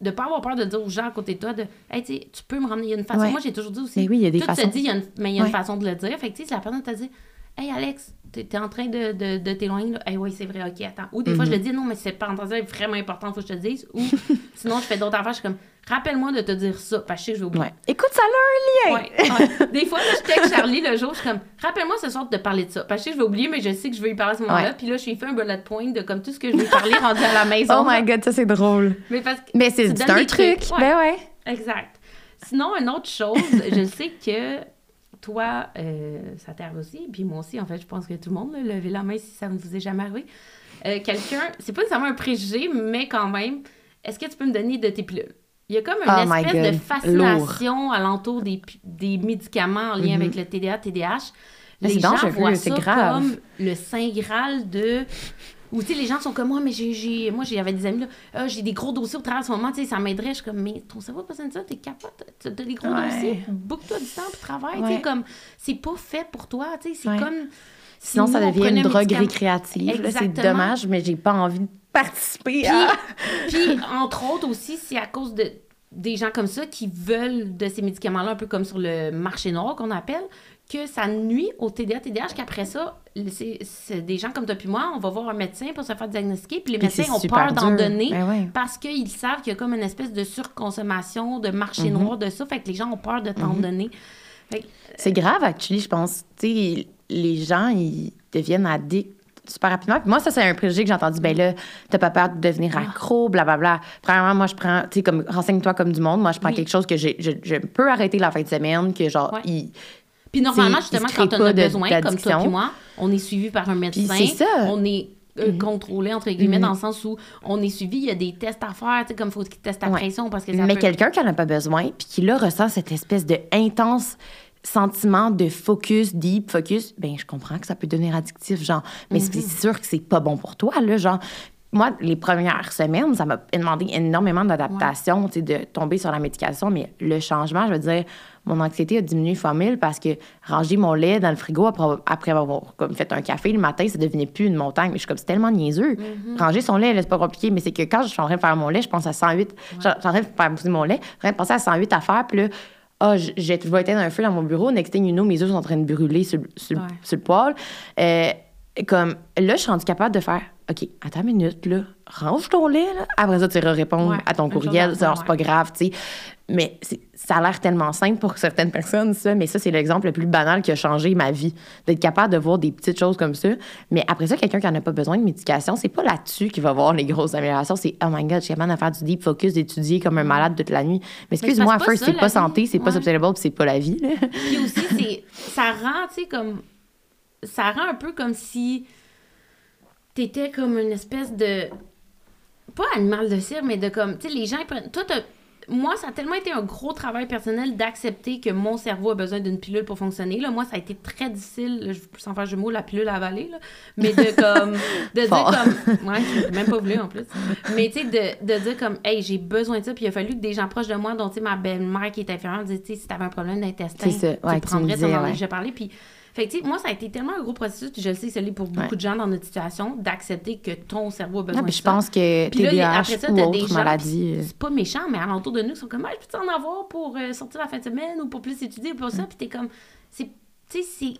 De de pas avoir peur de dire aux gens à côté de toi de hey tu sais, tu peux me ramener il y a une façon Ouais. moi j'ai toujours dit aussi Mais oui, il y a des tout façons. dit il y a une, mais il y a une Ouais. façon de le dire fait que tu sais si la personne t'a dit hey Alex t'es es en train de, de, de t'éloigner là hey oui c'est vrai ok attends ou des fois je Mm-hmm. le dis non mais cette parenthèse est vraiment importante faut que je te dise ou sinon je fais d'autres affaires je suis comme rappelle-moi de te dire ça parce que je sais que je vais oublier Ouais. Écoute, ça a un lien. Ouais, ouais. Des fois, là, je texte Charlie le jour, je suis comme, rappelle-moi ce soir de te parler de ça. Parce que je sais que je vais oublier, mais je sais que je vais lui parler à ce moment-là. Puis là, je lui fais un bullet point de comme tout ce que je vais parler rendu à la maison. Oh my god, ça, c'est drôle. Mais parce que. Mais c'est c'est un truc. Ben ouais. Exact. Sinon, une autre chose, je sais que toi, euh, ça t'arrive aussi, puis moi aussi, en fait, je pense que tout le monde, là, levez la main si ça ne vous est jamais arrivé. Euh, Quelqu'un, c'est pas nécessairement un préjugé, mais quand même, est-ce que tu peux me donner de tes pilules? Il y a comme une Oh espèce de fascination alentour des, des médicaments en lien avec le TDA, TDAH. Mais Les gens dangereux, voient c'est ça grave. comme le saint graal de... Ou tu sais, les gens sont comme moi, mais j'ai, moi j'avais des amis là, Ah, j'ai des gros dossiers au travail en ce moment, tu sais, ça m'aiderait. Je suis comme, mais ton cerveau pas ça, t'es capable, t'as, des gros Ouais. dossiers, book-toi du temps puis travaille, tu Ouais. sais, comme, c'est pas fait pour toi, tu sais, c'est Ouais. comme. Sinon, si ça devient une un drogue médicament- récréative. C'est dommage, mais j'ai pas envie de participer Puis, à. puis, entre autres aussi, c'est à cause de des gens comme ça qui veulent de ces médicaments-là, un peu comme sur le marché noir qu'on appelle, que ça nuit au TDA, TDAH, qu'après ça, c'est des gens comme toi puis moi, on va voir un médecin pour se faire diagnostiquer, puis les Puis médecins ont peur d'en donner Ben ouais. parce qu'ils savent qu'il y a comme une espèce de surconsommation, de marché Mhm. noir de ça, fait que les gens ont peur de t'en donner. Fait que- C'est grave, actually, je pense. Tu sais, les gens, ils deviennent addicts super rapidement. Puis moi, ça, c'est un préjugé que j'ai entendu. Ben là, t'as pas peur de devenir accro, blablabla. Premièrement, moi, je prends, tu sais, comme, renseigne-toi comme du monde. Moi, je prends Oui. quelque chose que j'ai- je, je peux arrêter la fin de semaine, que genre, Ouais. il- Puis normalement, justement, quand on a de- besoin, comme toi d'addiction. et moi, on est suivi par un médecin. c'est ça. On est euh, contrôlé, entre guillemets, dans le sens où on est suivi. Il y a des tests à faire, tu sais, comme il faut qu'il teste ta Ouais. pression parce que ça Mais peut... quelqu'un qui en a pas besoin, puis qui là ressent cette espèce de intense sentiment de focus, deep focus, ben je comprends que ça peut devenir addictif, genre. Mais c'est- Mhm. c'est sûr que c'est pas bon pour toi, là, genre. Moi, les premières semaines, ça m'a demandé énormément d'adaptation, tu sais, de tomber sur la médication, mais le changement, je veux dire, mon anxiété a diminué fois mille parce que ranger mon lait dans le frigo après, après avoir comme, fait un café le matin, ça devenait plus une montagne. Mais je suis comme, c'est tellement niaiseux. Mhm. Ranger son lait, c'est pas compliqué, mais c'est que quand je suis en train de faire mon lait, je pense à 108. Je suis en train de faire mon lait, je suis en train de penser à 108 affaires, puis là, ah, je, vais éteindre un feu dans mon bureau. Next thing you know, mes œufs sont en train de brûler sur, Ouais. sur le poêle. Euh, comme, là, je suis rendue capable de faire, OK, attends une minute, là, range ton lait, là. Après ça, tu iras répondre Ouais, à ton courriel. c'est pas grave, tu sais. Mais ça a l'air tellement simple pour certaines personnes, ça. Mais ça, c'est l'exemple le plus banal qui a changé ma vie. D'être capable de voir des petites choses comme ça. Mais après ça, quelqu'un qui en a pas besoin de médication, c'est pas là-dessus qu'il va voir les grosses améliorations. C'est, oh my God, je suis capable de faire du deep focus, d'étudier comme un malade toute la nuit. Mais excuse-moi, first, pas c'est ça, pas santé, c'est pas Ouais. sustainable, puis c'est pas la vie, là. Puis aussi, c'est, ça rend, tu sais, comme. Ça rend un peu comme si t'étais comme une espèce de. Pas animal de cire, mais de comme. Tu sais, les gens, ils prennent. Toi, Moi, ça a tellement été un gros travail personnel d'accepter que mon cerveau a besoin d'une pilule pour fonctionner. Là, moi, ça a été très difficile, je- sans faire jeu de mots, la pilule à avaler, là, mais de comme. de dire comme. Ouais, j'ai même pas voulu en plus. Mais tu sais, de, de dire comme, hey, j'ai besoin de ça. Puis il a fallu que des gens proches de moi, dont tu sais, ma belle-mère qui est infirmière, me disent, tu sais, si t'avais un problème d'intestin, tu ouais, prendrais, as ouais. déjà parlé. Puis Fait que, tu sais, moi, ça a été tellement un gros processus, puis je le sais, c'est pour beaucoup Ouais. de gens dans notre situation, d'accepter que ton cerveau a besoin Non, puis de je ça. pense que Puis là, après ça, ou autre gens, maladie. euh, C'est pas méchant, mais alentour de nous, ils sont comme, ah, je peux en avoir pour euh, sortir la fin de semaine ou pour plus étudier ou pour Mm. ça. Puis t'es comme, c'est, tu sais, c'est.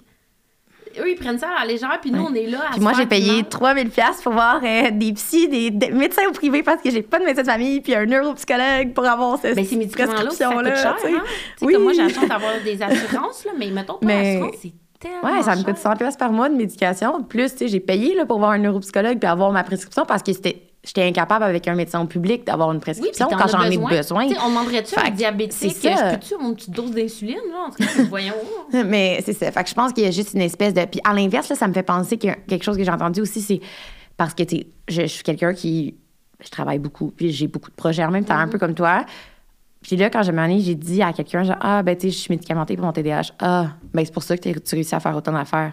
Eux, ils prennent ça à la légère, puis nous, Ouais. on est là à Puis moi, j'ai payé mal. 3000 pièces pour voir euh, des psys, des, des médecins au privé parce que j'ai pas de médecin de famille, puis un neuropsychologue pour avoir cette Ben, ces prescription-là. cher, tu sais. hein? Oui. comme moi, j'ai la chance d'avoir des assurances, là, mais mettons pas Mais- l'assurance, c'est tellement Ouais, ça me cher. coûte 100 pièces par mois de médication. Plus, tu sais, j'ai payé là, pour voir un neuropsychologue puis avoir ma prescription parce que c'était j'étais incapable avec un médecin public d'avoir une prescription quand j'en ai besoin. besoin. Tu sais, on demanderait-tu à un que diabétique, c'est ça. je peux-tu une petite dose d'insuline? En tout cas, voyons. Mais c'est ça. Fait que je pense qu'il y a juste une espèce de. Puis à l'inverse, là, ça me fait penser que quelque chose que j'ai entendu aussi, c'est parce que, tu je, je suis quelqu'un qui. Je travaille beaucoup, puis j'ai beaucoup de projets en même temps, un peu comme toi. Puis là, quand j'ai m'en ai, j'ai dit à quelqu'un, genre, ah, ben, tu sais, je suis médicamentée pour mon TDAH. Ah, ben, c'est pour ça que tu réussis à faire autant d'affaires.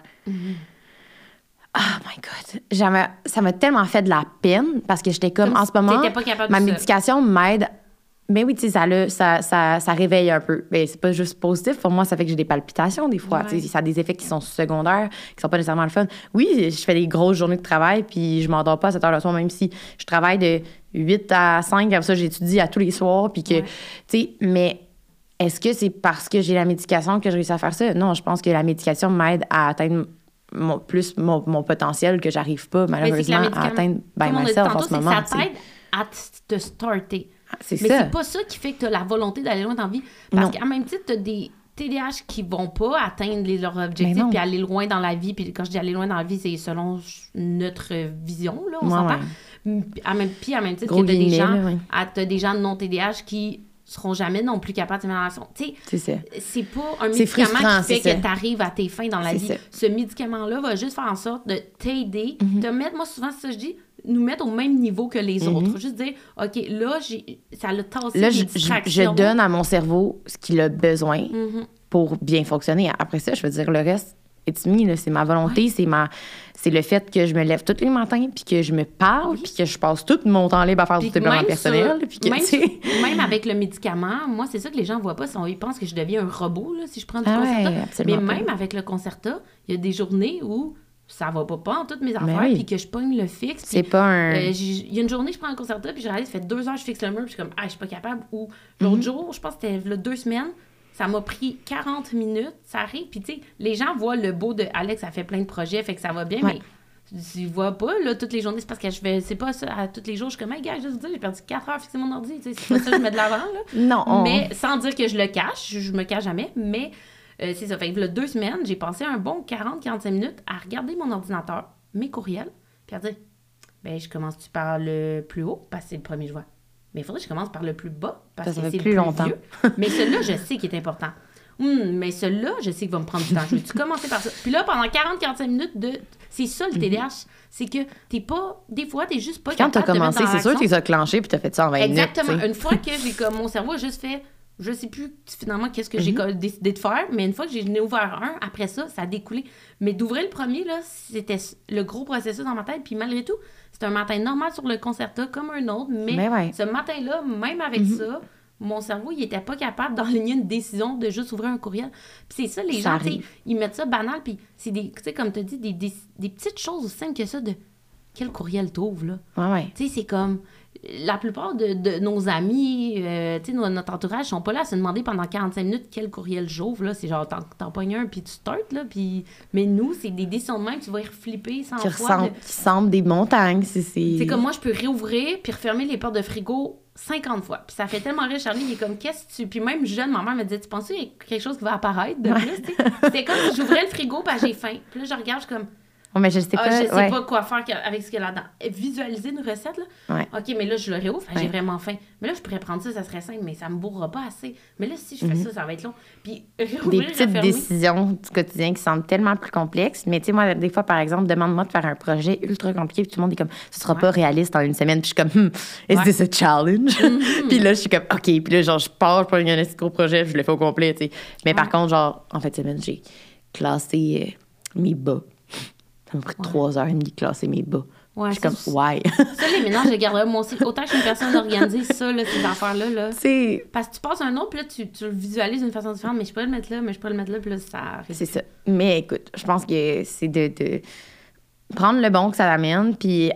Oh my God. Ça m'a tellement fait de la peine parce que j'étais comme, Comme en ce moment, pas ma médication m'aide. Mais oui, tu sais, ça, le- ça, ça, ça réveille un peu. Mais c'est pas juste positif. Pour moi, ça fait que j'ai des palpitations des fois. Ouais. Ça a des effets qui sont secondaires, qui sont pas nécessairement le fun. Oui, je fais des grosses journées de travail, puis je m'endors pas à 7 heures le soir, même si je travaille de 8 à 5. Après ça, j'étudie à tous les soirs. Puis que, Ouais. tu sais, mais est-ce que c'est parce que j'ai la médication que je réussis à faire ça? Non, je pense que la médication m'aide à atteindre mon, plus mon, mon potentiel que j'arrive pas, malheureusement, à atteindre by comme on dit myself en ce moment. ça t'aide à te starter. C'est Mais c'est pas ça qui fait que tu as la volonté d'aller loin dans la vie. Parce qu'en même titre, tu as des TDAH qui vont pas atteindre les- leurs objectifs puis aller loin dans la vie. Puis quand je dis aller loin dans la vie, c'est selon notre vision, là, on s'entend. ouais. Puis à même, puis à même titre que tu des guillemets, gens, ouais. à- t'as des gens non TDAH qui seront jamais non plus capables de faire relation. Tu sais, C'est pas un médicament qui fait que tu arrives à tes fins dans la vie. ça. Mhm. Ce médicament-là va juste faire en sorte de t'aider, te mettre, moi souvent c'est ça que je dis, nous mettre au même niveau que les autres. Juste dire, OK, là, j'ai, ça a tassé Là, je donne à mon cerveau ce qu'il a besoin Mhm. pour bien fonctionner. Après ça, je veux dire, le reste, it's me, c'est ma volonté, c'est ma, c'est le fait que je me lève tous les matins, puis que je me parle, puis que je passe tout mon temps libre à faire du développement personnel, puis que, même, avec le médicament, moi, c'est ça que les gens voient pas. Ils ils pensent que je deviens un robot là, si je prends du Ah ouais. Mais pas. même avec le Concerta, il y a des journées où ça va pas, pas en toutes mes Mais affaires, oui. puis que je pogne le fixe. C'est pas un... Euh, Il y a une journée, je prends un concerta, puis je réalise, ça fait deux heures, je fixe le mur, puis je suis comme, ah, je suis pas capable. Ou l'autre Mhm. jour, je pense que c'était deux semaines, ça m'a pris 40 minutes, ça arrive. Puis, tu sais, les gens voient le beau de Alex, ça fait plein de projets, fait que ça va bien, Ouais. mais tu vois pas, là, toutes les journées, c'est parce que je fais, c'est pas ça, à tous les jours, je suis comme, hey, gars, juste dire, j'ai perdu 4 heures fixer mon ordi, tu sais, c'est pas ça que je mets de l'avant, là. Non, on- Mais sans dire que je le cache, je, je me cache jamais, mais euh, c'est ça. Fait que là, deux semaines, j'ai passé un bon 40-45 minutes à regarder mon ordinateur, mes courriels, puis à dire ben je commence-tu par le plus haut, parce que c'est le premier que je vois. Mais il faudrait que je commence par le plus bas, parce Ça, ça que c'est le plus longtemps. vieux. mais celui-là, je sais qu'il est important. Hum, mais celui-là, je sais qu'il va me prendre du temps. Je vais-tu commencer par ça? Puis là, pendant 40-45 minutes, de... c'est ça le TDAH. C'est que t'es pas... Des fois, t'es juste pas Mhm. Quand t'as commencé, c'est sûr que as clenchés, puis t'as fait ça en 20 Exactement. minutes, sais. Une fois que j'ai comme mon cerveau a juste fait, je sais plus finalement qu'est-ce que Mhm. j'ai co- décidé de faire, mais une fois que j'ai ouvert un, après ça, ça a découlé. Mais d'ouvrir le premier là, c'était le gros processus dans ma tête. Puis malgré tout, c'était un matin normal sur le concerta comme un autre, mais Mais ouais. Mhm. ce matin-là, même avec ça. Mon cerveau, il était pas capable d'enligner une décision de juste ouvrir un courriel. Puis c'est ça, les Ça gens, ils mettent ça banal, puis c'est des, tu sais, comme tu des, des, des petites choses aussi simples que ça de quel courriel t'ouvres, là. Ouais, ouais. Tu sais, c'est comme la plupart de, de nos amis, euh, tu sais, no- notre entourage sont pas là à se demander pendant 45 minutes quel courriel j'ouvre. Là, c'est genre, t'en, t'en pognes un puis tu startes, là. Puis... Mais nous, c'est des décisions de même, tu vas y reflipper sans Qui fois. qui semblent des montagnes, c'est... C'est C'est comme moi, je peux réouvrir puis refermer les portes de frigo 50 fois. Puis ça fait tellement rire, Charlie, il est comme, qu'est-ce que tu. Puis même jeune, ma mère me disait, tu penses qu'il y a quelque chose qui va apparaître de plus, tu sais? C'était comme j'ouvrais le frigo, puis j'ai faim. Puis là, je regarde, je suis comme, Ouais, mais je sais ah, pas... je sais ouais. pas quoi faire que- avec ce qu'il y a là-dedans. Visualiser une recette, là. Ouais. OK, mais là, je le réouvre, que j'ai vraiment faim. Mais là, je pourrais prendre ça, ça serait simple, mais ça me bourrera pas assez. Mais là, si je fais ça, ça va être long. Puis Mhm. des petites refermer. décisions du quotidien qui semblent tellement plus complexes. Mais tu sais, moi, des fois, par exemple, demande-moi de faire un projet ultra compliqué, puis tout le monde est comme, ce sera Ouais. pas réaliste en une semaine. Puis je suis comme, hmm, is Ouais. this a challenge? Mhm. puis là, je suis comme, OK. Puis là, genre, je pars pour un gros projet, je le fais au complet, tu sais. Mais par contre, genre, en fait, semaine, j'ai classé euh, mes bas. Ça m'a pris trois heures et demie de classer mes bas. Ouais, je suis comme, why? Ça, les ménages de garde-robe, moi aussi, autant que je suis une personne organisée, ça, là, ces affaires-là, là. Parce que tu passes un autre, puis là, tu, tu le visualises d'une façon différente, mais je peux le mettre là, mais je peux le mettre là, puis là, ça. C'est ça. Mais écoute, je pense que c'est de, de prendre le bon que ça l'amène, puis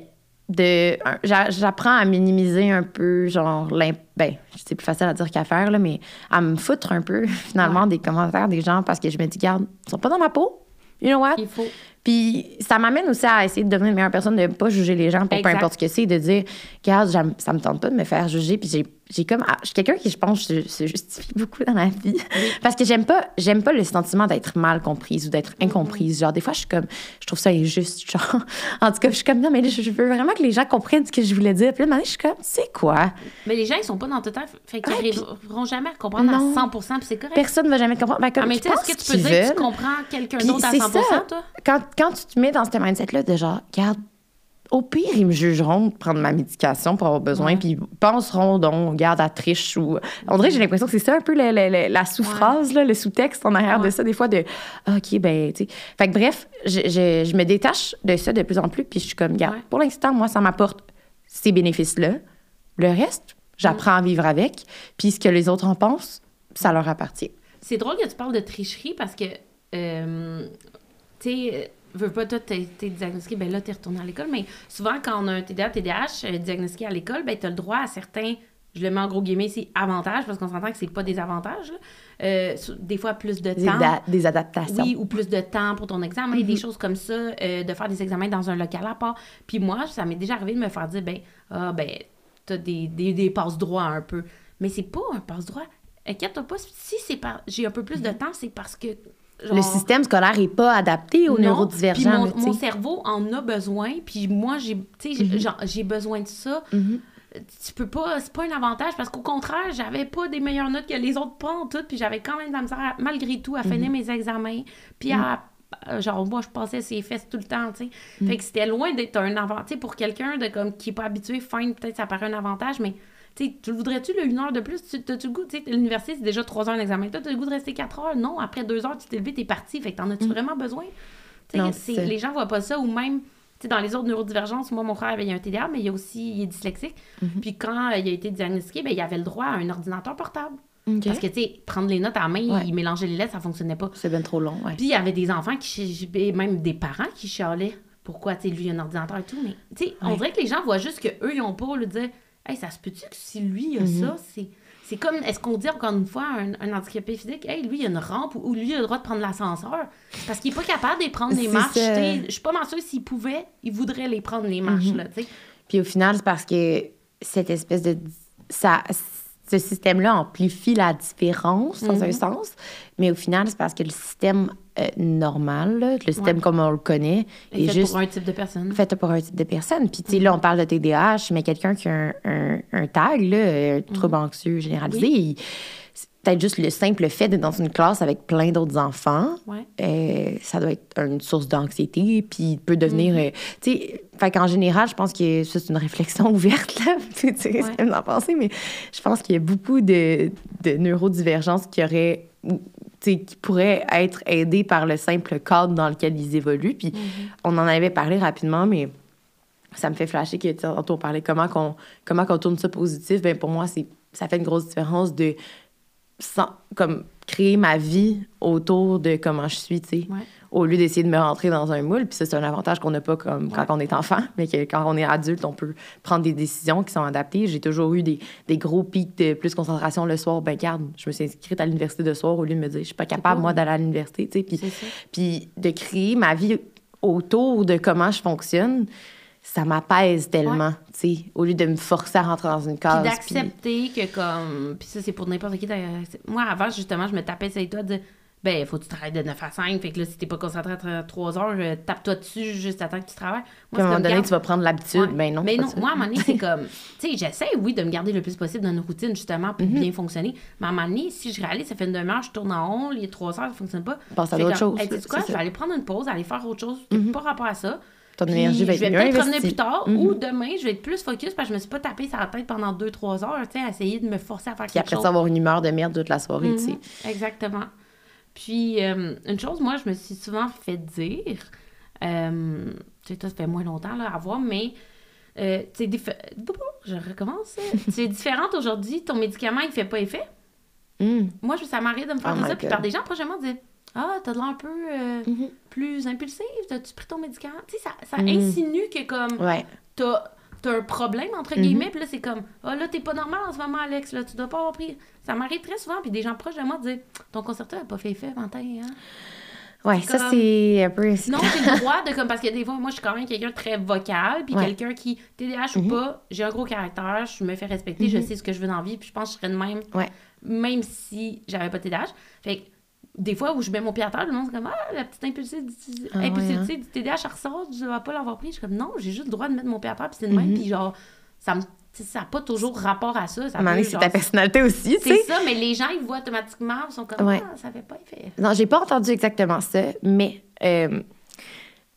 de. J'apprends à minimiser un peu, genre, l'imp- ben, c'est plus facile à dire qu'à faire, là, mais à me foutre un peu, finalement, Ouais. des commentaires des gens parce que je me dis, garde, ils sont pas dans ma peau. You know what? Il faut. Puis ça m'amène aussi à essayer de devenir une meilleure personne, de ne pas juger les gens pour peu importe ce que c'est, de dire, regarde, ça me tente pas de me faire juger. Puis j'ai, comme. ah, Je suis quelqu'un qui, je pense, se, se justifie beaucoup dans la vie. Parce que j'aime pas, j'aime pas le sentiment d'être mal comprise ou d'être incomprise. Genre, des fois, je suis comme, je trouve ça injuste. Genre, en tout cas, je suis comme, non, mais je veux vraiment que les gens comprennent ce que je voulais dire. Puis là, je suis comme, c'est quoi? Mais les gens, ils sont pas dans tout le temps, fait qu'ils Ouais, arriveront jamais à comprendre Non. à 100% puis c'est correct. Personne ne va jamais comprendre. Ben, comme, Ah, mais est-ce que tu peux dire que tu comprends quelqu'un d'autre à c'est 100 ça. toi? Quand, quand tu te mets dans ce mindset-là de genre, regarde, au pire, ils me jugeront de prendre ma médication pour avoir besoin, puis ils penseront donc, regarde, à triche ou. On dirait, j'ai l'impression que c'est ça un peu le- le- le- la sous-phrase, le sous-texte en arrière de ça, des fois, de ah, OK, ben, tu sais. Fait que bref, je, je- je me détache de ça de plus en plus, puis je suis comme, regarde, Ouais. pour l'instant, moi, ça m'apporte ces bénéfices-là. Le reste, j'apprends à vivre avec, puis ce que les autres en pensent, ça leur appartient. C'est drôle que tu parles de tricherie parce que, euh, tu sais, veux pas, toi, t'es t'es diagnostiqué, ben là, t'es retourné à l'école, mais souvent, quand on a un TDA, TDAH euh, diagnostiqué à l'école, ben t'as le droit à certains, je le mets en gros guillemets ici, avantages, parce qu'on s'entend que c'est pas des avantages, là. Euh, des fois, plus de Des, temps. da- des adaptations. Oui, ou plus de temps pour ton examen, des choses comme ça, euh, de faire des examens dans un local à part. Puis moi, ça m'est déjà arrivé de me faire dire, ben, ah, ben, t'as des, des, des passe-droits un peu. Mais c'est pas un passe-droit. Inquiète-toi pas, si c'est par... j'ai un peu plus de temps, c'est parce que. Le système scolaire n'est pas adapté aux non, neurodivergents. mon, là, mon cerveau en a besoin, puis moi, j'ai, j'ai besoin de ça. Mhm. Tu peux pas, c'est pas un avantage parce qu'au contraire, j'avais pas des meilleures notes que les autres, pas en tout, puis j'avais quand même de la misère, à- malgré tout, à finir mes examens, puis à. euh, Genre, moi, je passais ses fesses tout le temps, tu sais. Mhm. Fait que c'était loin d'être un avantage. Pour quelqu'un de comme qui est pas habitué, fine, peut-être ça paraît un avantage, mais tu sais, tu le voudrais-tu, le une heure de plus? Tu as-tu le goût? L'université, c'est déjà trois heures d'examen. Toi, tu as le goût de rester quatre heures? Non, après deux heures, tu t'es levé, t'es parti. Fait que t'en as-tu vraiment besoin? Non, les gens voient pas ça, ou même, dans les autres neurodivergences, moi, mon frère, il y a un TDA, mais il y a aussi, il est dyslexique. Mhm. Puis quand euh, il a été diagnostiqué, ben, il avait le droit à un ordinateur portable. Parce que, tu sais, prendre les notes à la main, Ouais. il mélangeait les lettres, ça fonctionnait pas. C'est bien trop long, ouais. Puis il y avait des enfants qui, et même des parents qui chialaient. Pourquoi, tu sais, lui, il a un ordinateur et tout. Mais, tu sais, on dirait que les gens voient juste qu'eux, ils ont pas le dire, hey, ça se peut-tu que si lui, il a Mhm. ça, c'est. C'est comme, est-ce qu'on dit encore une fois à un, un handicapé physique, hey, lui, il a une rampe ou, lui, il a le droit de prendre l'ascenseur? Parce qu'il est pas capable de prendre les marches. Je suis pas sûre s'il pouvait, il voudrait les prendre, les marches, Mhm. là. Puis au final, c'est parce que cette espèce de. Ça, ce système-là amplifie la différence, dans un Mhm. sens. Mais au final, c'est parce que le système euh, normal, là, le système Ouais. comme on le connaît, Et est fait juste pour un type de personne. fait pour un type de personne. Puis, tu sais, là, on parle de TDAH, mais quelqu'un qui a un, un, un tag, là, un trouble anxieux généralisé, peut-être juste le simple fait d'être dans une classe avec plein d'autres enfants, Ouais. euh, ça doit être une source d'anxiété, puis il peut devenir... euh, tu sais, fait qu'en général, je pense que ça, c'est une réflexion ouverte, là. tu sais, Ouais. c'est d'en penser, mais je pense qu'il y a beaucoup de, de neurodivergences qui auraient... qui pourraient être aidées par le simple cadre dans lequel ils évoluent. Puis on en avait parlé rapidement, mais ça me fait flasher que, tantôt, on parlait comment qu'on comment qu'on tourne ça positif. Ben pour moi, c'est ça fait une grosse différence de sans, comme créer ma vie autour de comment je suis, tu sais, Ouais. Au lieu d'essayer de me rentrer dans un moule. Puis ça, c'est un avantage qu'on n'a pas comme quand Ouais. on est enfant, mais que quand on est adulte, on peut prendre des décisions qui sont adaptées. J'ai toujours eu des, des gros pics de plus concentration le soir. Ben, garde, je me suis inscrite à l'université de soir au lieu de me dire, je suis pas capable, pas- moi, d'aller à l'université. Puis puis de créer ma vie autour de comment je fonctionne, ça m'apaise tellement, tu sais, au lieu de me forcer à rentrer dans une case. Puis d'accepter que comme puis ça c'est pour n'importe qui moi avant justement je me tapais sur les doigts de ben faut que tu travailles de 9 à 5 fait que là si t'es pas concentré à 3 heures euh, tape-toi dessus juste attends que tu travailles Puis à un moment donné, garde- tu vas prendre l'habitude. Ouais. Ben non. mais non ça. moi à un moment donné c'est comme tu sais j'essaie oui de me garder le plus possible dans une routine justement pour Mhm. bien fonctionner mais à un moment donné si je réalise ça fait une demi-heure je tourne en rond il est 3 heures ça fonctionne pas Pense à Je d'autres choses, quoi je vais aller prendre une pause aller faire autre chose n'a pas rapport à ça Ton énergie va je être vais mieux peut-être revenir plus tard Mhm. ou demain, je vais être plus focus parce que je me suis pas tapé sur la tête pendant 2-3 heures, tu sais, à essayer de me forcer à faire Puis quelque après chose. ça, avoir une humeur de merde toute la soirée, tu sais. Mhm, Exactement. Puis, euh, une chose, moi, je me suis souvent fait dire, euh, tu sais, ça fait moins longtemps là, à voir, mais euh, tu sais, je recommence. c'est différent aujourd'hui, ton médicament, il fait pas effet. Hmm. Moi, ça m'arrive de me faire Oh dire ça, puis par des gens prochainement dire Ah, t'as de l'air un peu euh, Mhm. plus impulsif, t'as-tu pris ton médicament? Tu sais, ça, ça Mhm. insinue que comme Ouais. t'as t'as un problème, entre Mhm. guillemets, puis là, c'est comme Ah, là, t'es pas normal en ce moment, Alex, là, tu dois pas avoir pris. Ça m'arrive très souvent, puis des gens proches de moi disent Ton concerto a pas fait effet, matin, hein? Ouais, C'est ça, c'est un peu. Non, j'ai le droit de comme parce que des fois moi je suis quand même quelqu'un de très vocal puis Ouais. quelqu'un qui TDAH ou Mhm. pas, j'ai un gros caractère, je me fais respecter, je Mhm. sais ce que je veux dans la vie puis je pense que je serais de même Ouais. même si j'avais pas TDAH. Fait que des fois où je mets mon pied à terre, le monde c'est comme ah la petite impulsivité, Ah ouais, du TDAH elle ressort, je dois pas l'avoir pris. Je suis comme non, j'ai juste le droit de mettre mon pied à terre puis c'est de même Mhm. puis genre ça me ça n'a pas toujours rapport à ça. ça c'est ta personnalité aussi, tu C'est ça, mais les gens, ils voient automatiquement, ils sont comme, Ouais. ah, ça fait pas effet. Non, j'ai pas entendu exactement ça, mais. euh,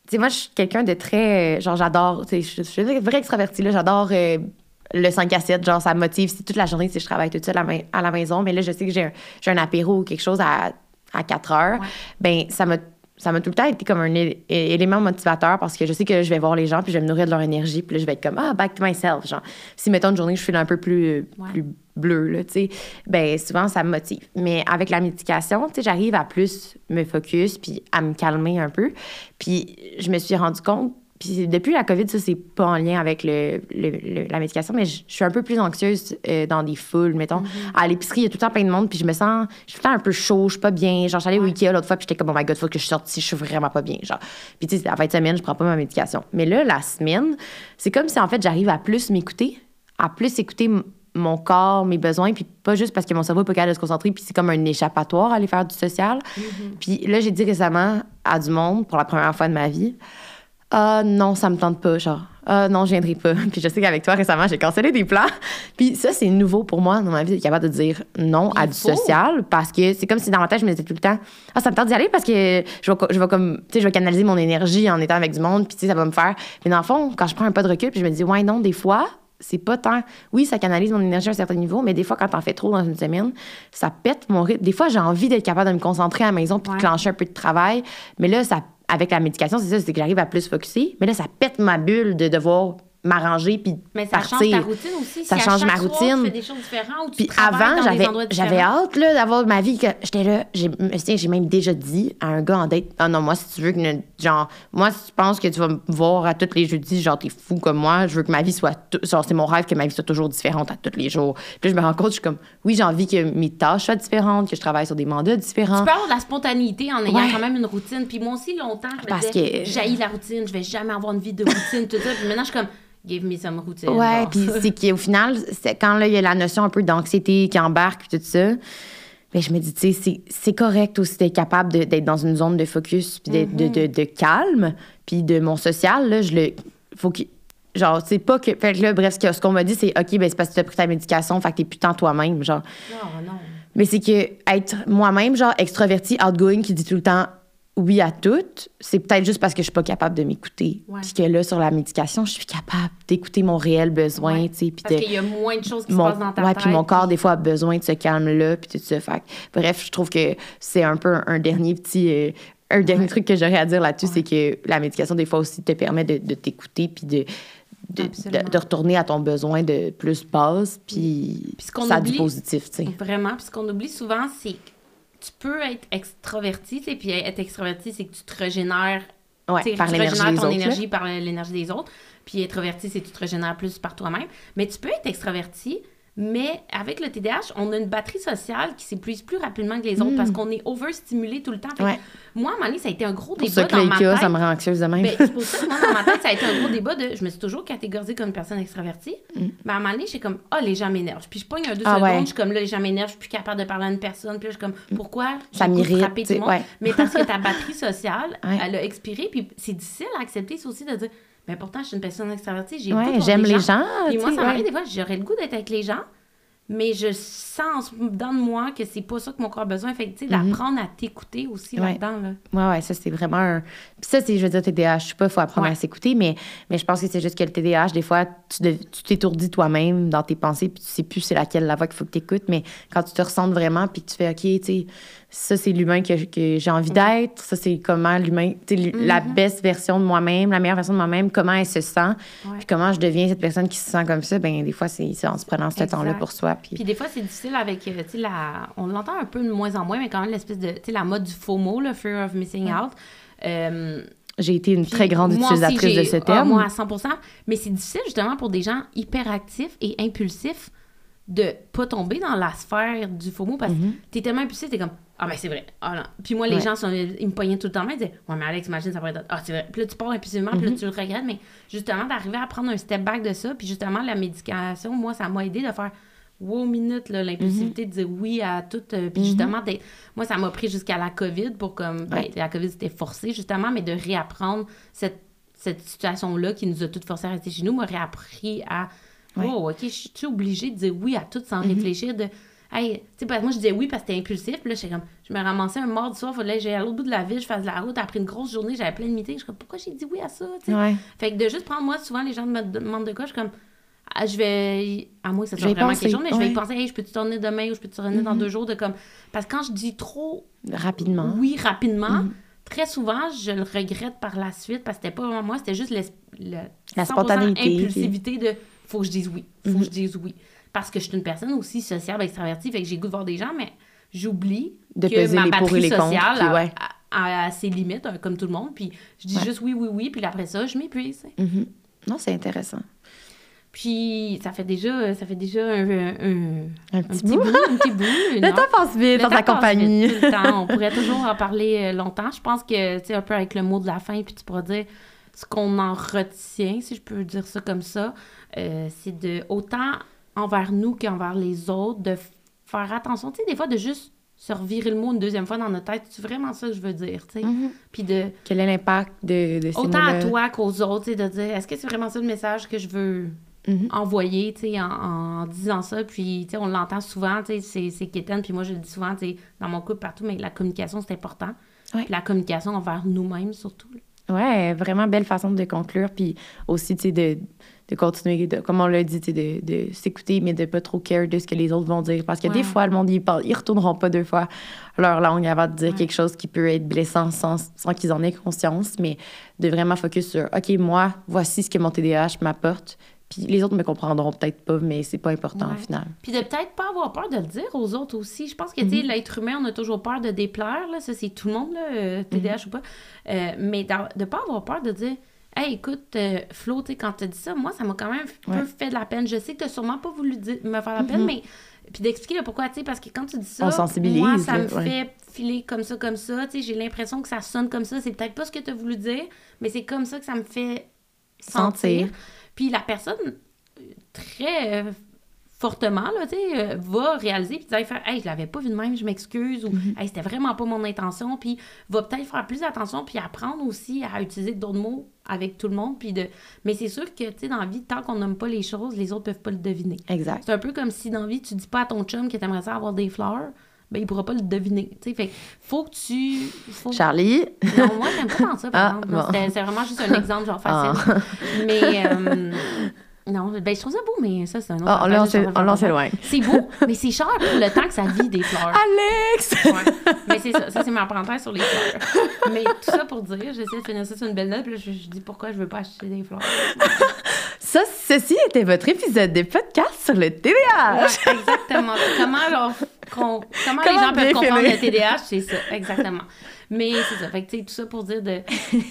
tu sais, moi, je suis quelqu'un de très. euh, Genre, j'adore. Tu sais, je suis une vraie extravertie, là. J'adore euh, le 5 à 7. Genre, ça me motive. Toute la journée, si je travaille toute seule à, la main- à la maison. Mais là, je sais que j'ai un, j'ai un apéro ou quelque chose à, à 4 heures. Ouais. Ben, ça m'a. Ça m'a tout le temps été comme un élément motivateur parce que je sais que je vais voir les gens puis je vais me nourrir de leur énergie puis là je vais être comme ah back to myself genre si mettons une journée je suis un peu plus Ouais. plus bleu là tu sais ben souvent ça me motive mais avec la médication tu sais j'arrive à plus me focus puis à me calmer un peu puis je me suis rendu compte puis depuis la COVID, ça, c'est pas en lien avec le, le- le- la médication, mais je je suis un peu plus anxieuse euh, dans des foules, mettons. À l'épicerie, il y a tout le temps plein de monde, puis je me sens, je suis tout le temps un peu chaud, je suis pas bien. Genre, j'allais au. Ikea l'autre fois, puis j'étais comme, oh my god, faut que je sorte ici, je suis vraiment pas bien. Genre, puis tu sais, à la fin de semaine, je prends pas ma médication. Mais là, la semaine, c'est comme si, en fait, j'arrive à plus m'écouter, à plus écouter mon corps, mes besoins, puis pas juste parce que mon cerveau est pas capable de se concentrer, puis c'est comme un échappatoire à aller faire du social. Puis là, j'ai dit récemment à du monde, pour la première fois de ma vie, ah non, ça me tente pas, genre. Ah non, je viendrai pas. Puis je sais qu'avec toi, récemment, j'ai cancellé des plans. Puis ça, c'est nouveau pour moi dans ma vie, d'être capable de dire non à du faut. social parce que c'est comme si dans ma tête, je me disais tout le temps, ah, ça me tente d'y aller parce que je vais, je vais comme, tu sais, je vais canaliser mon énergie en étant avec du monde, puis tu sais, ça va me faire. Mais dans le fond, quand je prends un pas de recul, puis je me dis, ouais, non, des fois, c'est pas tant. Oui, ça canalise mon énergie à un certain niveau, mais des fois, quand t'en fais trop dans une semaine, ça pète mon rythme. Des fois, j'ai envie d'être capable de me concentrer à la maison puis Ouais. de clencher un peu de travail. Mais là, ça, avec la médication, c'est ça, c'est que j'arrive à plus focusser. Mais là, ça pète ma bulle de devoir m'arranger puis Mais ça partir. change ta routine aussi. Ça si à change chaque ma soir, routine. tu fais des choses différentes ou tu Puis avant, j'avais, hâte là, d'avoir ma vie. que J'étais là, j'ai, même déjà dit à un gars en date Ah non, moi, si tu veux que. Genre, moi, si tu penses que tu vas me voir à tous les jeudis, genre, t'es fou comme moi, je veux que ma vie soit. c'est mon rêve que ma vie soit toujours différente à tous les jours. Puis là, je me rends compte, je suis comme Oui, j'ai envie que mes tâches soient différentes, que je travaille sur des mandats différents. Tu peux avoir de la spontanéité en ayant Ouais. quand même une routine. Puis moi aussi, longtemps, je me Parce disais, que- la routine, je vais jamais avoir une vie de routine, tout ça. Puis maintenant, je suis comme, give me some routine. Ouais, puis c'est qu'au final, c'est quand là, il y a la notion un peu d'anxiété qui embarque, puis tout ça. Ben, je me dis, tu sais, c'est- correct aussi d'être capable d'être dans une zone de focus, puis de, de, de calme, puis de mon social, là, je le. Faut que. Genre, c'est pas que. Fait que là, bref, ce qu'on m'a dit, c'est OK, ben, c'est parce que tu as pris ta médication, fait que t'es plus tant toi-même, genre. Non, non. Mais c'est que être moi-même, genre, extraverti, outgoing, qui dit tout le temps oui à tout, c'est peut-être juste parce que je suis pas capable de m'écouter. Ouais. Puis que là, sur la médication, je suis capable d'écouter mon réel besoin, Ouais. tu sais, puis Parce de qu'il y a moins de choses qui mon, se passent dans ta ouais, tête. puis mon corps, des fois, a besoin de ce calme-là, puis tout ça. Fait bref, je trouve que c'est un peu un, un dernier petit... euh, un dernier truc que j'aurais à dire là-dessus, c'est que la médication, des fois aussi, te permet de, de t'écouter, puis de, de, Absolument. de, de retourner à ton besoin de plus base, puis Puis ce qu'on ça a du oublie- positif, tu sais. Vraiment. Puis ce qu'on oublie souvent, c'est tu peux être extraverti, tu sais, puis être extraverti, c'est que tu te régénères Ouais, par tu l'énergie régénères ton autres. là. énergie par l'énergie des autres. Puis introverti, c'est que tu te régénères plus par toi-même. Mais tu peux être extraverti, mais avec le TDAH, on a une batterie sociale qui s'épuise plus rapidement que les autres parce qu'on est overstimulé tout le temps. Fait que. Ouais. Moi, à un moment donné, ça a été un gros Pour débat ça que dans ma tête. ça me rend anxieuse de même. Ben, c'est pour ça que moi, dans ma tête, ça a été un gros débat de. Je me suis toujours catégorisée comme une personne extravertie. Mais à un moment donné, j'étais comme, ah, les gens m'énervent. Puis je pogne un deux. Ah secondes, ouais. je suis comme, là, les gens m'énervent, je suis plus capable de parler à une personne. Puis là, je suis comme, pourquoi Ça j'ai m'irrite, ouais. Mais parce que ta batterie sociale, elle a expiré. Puis c'est difficile à accepter, ça aussi, de dire, mais pourtant, je suis une personne extravertie. J'ai Ouais, de j'aime les gens, Puis tu moi, ça m'arrive ouais. des fois, j'aurais le goût d'être avec les gens. mais je sens dans moi que c'est pas ça que mon corps a besoin. Fait que, tu sais, Mhm. d'apprendre à t'écouter aussi Ouais. là-dedans, là. Ouais, ouais, ça, c'est vraiment un. Puis ça, c'est, je veux dire, TDAH. Je sais pas, il faut apprendre Ouais. à s'écouter, mais, mais je pense que c'est juste que le TDAH, des fois, tu t'étourdis toi-même dans tes pensées, puis tu sais plus c'est laquelle la voix qu'il faut que tu écoutes. Mais quand tu te ressentes vraiment, puis que tu fais, OK, tu sais, ça, c'est l'humain que, que j'ai envie d'être, ça, c'est comment l'humain, tu sais, l'hu- la best version de moi-même, la meilleure version de moi-même, comment elle se sent, Ouais. puis comment je deviens cette personne qui se sent comme ça, ben des fois, c'est, en se prenant ce temps-là pour soi. Puis, Puis des fois, c'est difficile avec, euh, tu sais, la... On l'entend un peu de moins en moins, mais quand même l'espèce de, tu sais, la mode du FOMO, le Fear of Missing Out. Euh, j'ai été une très grande aussi, utilisatrice de ce ah, terme. moi, à 100 Mais c'est difficile, justement, pour des gens hyperactifs et impulsifs de pas tomber dans la sphère du FOMO parce que t'es tellement impulsif, t'es comme Ah, ben c'est vrai. Ah, non. Puis moi, les Ouais. gens, sont, ils me poignaient tout le temps, ils disaient Ouais, mais Alex, imagine, ça pourrait être. Ah, c'est vrai. Puis là, tu pars impulsivement, puis là, tu le regrettes. Mais justement, d'arriver à prendre un step back de ça, puis justement, la médication, moi, ça m'a aidé de faire wow, minute, là, l'impulsivité de dire oui à tout. euh, puis justement, d'être- moi, ça m'a pris jusqu'à la COVID pour comme. ben, Ouais. la COVID, c'était forcé, justement, mais de réapprendre cette, cette situation-là qui nous a toutes forcé à rester chez nous, m'a réappris à. Ouais. Oh, OK, je suis obligée de dire oui à tout sans réfléchir. De, hey, tu sais, moi, je disais oui parce que c'était impulsif. Puis là, comme, je me ramassais un mardi soir, fallait que j'aille à l'autre bout de la ville, je fasse de la route. Après une grosse journée, j'avais plein de meetings. Je suis comme, pourquoi j'ai dit oui à ça? Ouais. Fait que de juste prendre, moi, souvent, les gens me demandent de quoi, je suis comme, ah, je vais, à moins que ça soit vraiment penser, quelque chose, mais je vais y penser, hey, je peux te tourner demain ou je peux te tourner dans deux jours. de comme Parce que quand je dis trop Rapidement. oui rapidement, Mhm. Très souvent, je le regrette par la suite parce que c'était pas vraiment moi, c'était juste le, La 100% spontanéité, Mhm. impulsivité de faut que je dise oui, faut que je dise oui. Parce que je suis une personne aussi sociable, extravertie, fait que j'ai goût de voir des gens, mais j'oublie De que peser ma les pour et batterie les contre, sociale puis a, ouais. a- a ses limites, hein, comme tout le monde, puis je dis Ouais. juste oui, oui, oui, puis après ça, je m'épuise. Mhm. Non, c'est intéressant. Puis ça fait déjà, ça fait déjà un, un, un- petit bout. bout, un petit bout. Le temps passe vite dans ta compagnie. vite, tout le temps. On pourrait toujours en parler euh, longtemps. Je pense que, tu sais, un peu avec le mot de la fin, puis tu pourras dire ce qu'on en retient, si je peux dire ça comme ça, euh, c'est de, autant envers nous qu'envers les autres, de faire attention, tu sais, des fois, de juste se revirer le mot une deuxième fois dans notre tête. C'est vraiment ça que je veux dire, tu sais. Mhm. Puis de, Quel est l'impact de, de ces autant à toi qu'aux autres, tu sais, de dire, est-ce que c'est vraiment ça le message que je veux Mhm. envoyer, tu sais, en, en disant ça. Puis, tu sais, on l'entend souvent, tu sais, c'est- c'est quétaine. Puis moi, je le dis souvent, tu sais, dans mon couple, partout, mais la communication, c'est important. Ouais. Puis la communication envers nous-mêmes, surtout. là. Ouais, vraiment belle façon de conclure. Puis aussi, tu sais, de, de continuer, de, comme on l'a dit, tu sais, de, de s'écouter, mais de pas trop care de ce que les autres vont dire. Parce que Ouais. des fois, le monde, ils, parlent, ils retourneront pas deux fois leur langue avant de dire Ouais. quelque chose qui peut être blessant sans, sans qu'ils en aient conscience. Mais de vraiment focus sur, OK, moi, voici ce que mon TDAH m'apporte. Puis les autres me comprendront peut-être pas, mais c'est pas important Ouais. au final. Puis de peut-être pas avoir peur de le dire aux autres aussi. Je pense que, tu sais, Mhm. l'être humain, on a toujours peur de déplaire, là. Ça, c'est tout le monde, là, euh, TDAH Mhm. ou pas. Euh, mais de pas avoir peur de dire... Hey, écoute, euh, Flo, tu sais, quand t'as dit ça, moi, ça m'a quand même un peu fait de la peine. Je sais que t'as sûrement pas voulu dire- me faire la peine, Mhm. mais... Puis d'expliquer le pourquoi, tu sais, parce que quand tu dis ça, On sensibilise, moi, ça là, me ouais. fait filer comme ça, comme ça. Tu sais, j'ai l'impression que ça sonne comme ça. C'est peut-être pas ce que t'as voulu dire, mais c'est comme ça que ça me fait sentir. Sentir. Puis la personne, très euh, fortement, là, euh, va réaliser, puis dire, faire, hey, je l'avais pas vu de même, je m'excuse, ou, Mhm. hey, c'était vraiment pas mon intention, puis va peut-être faire plus attention, puis apprendre aussi à utiliser d'autres mots avec tout le monde, puis de... Mais c'est sûr que, tu sais, dans la vie, tant qu'on nomme pas les choses, les autres peuvent pas le deviner. Exact. C'est un peu comme si dans la vie, tu dis pas à ton chum que t'aimerais ça avoir des fleurs, ben il pourra pas le deviner, tu sais, fait faut que tu... Faut... Charlie? Non, moi, j'aime pas tant ça, par Ah, bon. C'est vraiment juste un exemple, genre facile. Mais, euh, non, ben, je trouve ça beau, mais ça, c'est un autre Ah, là, on s'éloigne. C'est beau, mais c'est cher pour le temps que ça vit des fleurs. Alex! Ouais. Mais c'est ça, ça c'est ma parenthèse sur les fleurs. Mais tout ça pour dire, j'essaie de finir ça sur une belle note, puis là, je, je dis pourquoi je veux pas acheter des fleurs. Ça, ceci était votre épisode de podcast sur le TDAH. Ouais, exactement. Comment, les gens peuvent comprendre le TDAH, c'est ça, exactement. Mais c'est ça. Fait que, tu sais, tout ça pour dire de,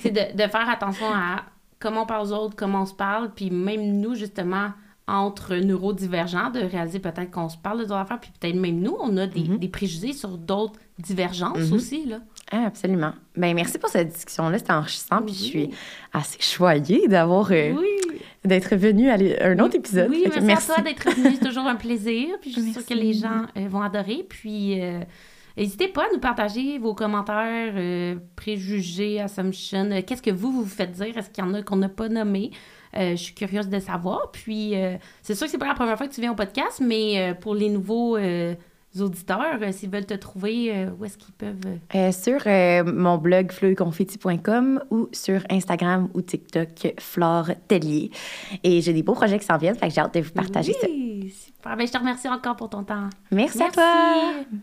de faire attention à comment on parle aux autres, comment on se parle, puis même nous, justement, entre neurodivergents, de réaliser peut-être qu'on se parle de d'autres affaires, puis peut-être même nous, on a des, des préjugés sur d'autres divergences aussi, là. Ah, absolument. Ben, merci pour cette discussion-là. C'était enrichissant. Puis je suis assez choyée d'avoir euh, Oui. d'être venue à un autre épisode. Oui, merci, à toi d'être venu. C'est toujours un plaisir. Puis je suis sûre que les gens euh, vont adorer. Puis, euh, N'hésitez pas à nous partager vos commentaires, euh, préjugés, assumptions. Euh, Qu'est-ce que vous, vous faites dire? Est-ce qu'il y en a qu'on n'a pas nommé? Euh, je suis curieuse de savoir. Puis, c'est sûr que c'est pas la première fois que tu viens au podcast, mais pour les nouveaux auditeurs, euh, s'ils veulent te trouver, euh, où est-ce qu'ils peuvent... euh, sur mon blog fleuilconfetti.com ou sur Instagram ou TikTok, Flore Tellier. Et j'ai des beaux projets qui s'en viennent, fait que j'ai hâte de vous partager ça. oui, super. Ben, je te remercie encore pour ton temps. Merci, à toi! Merci.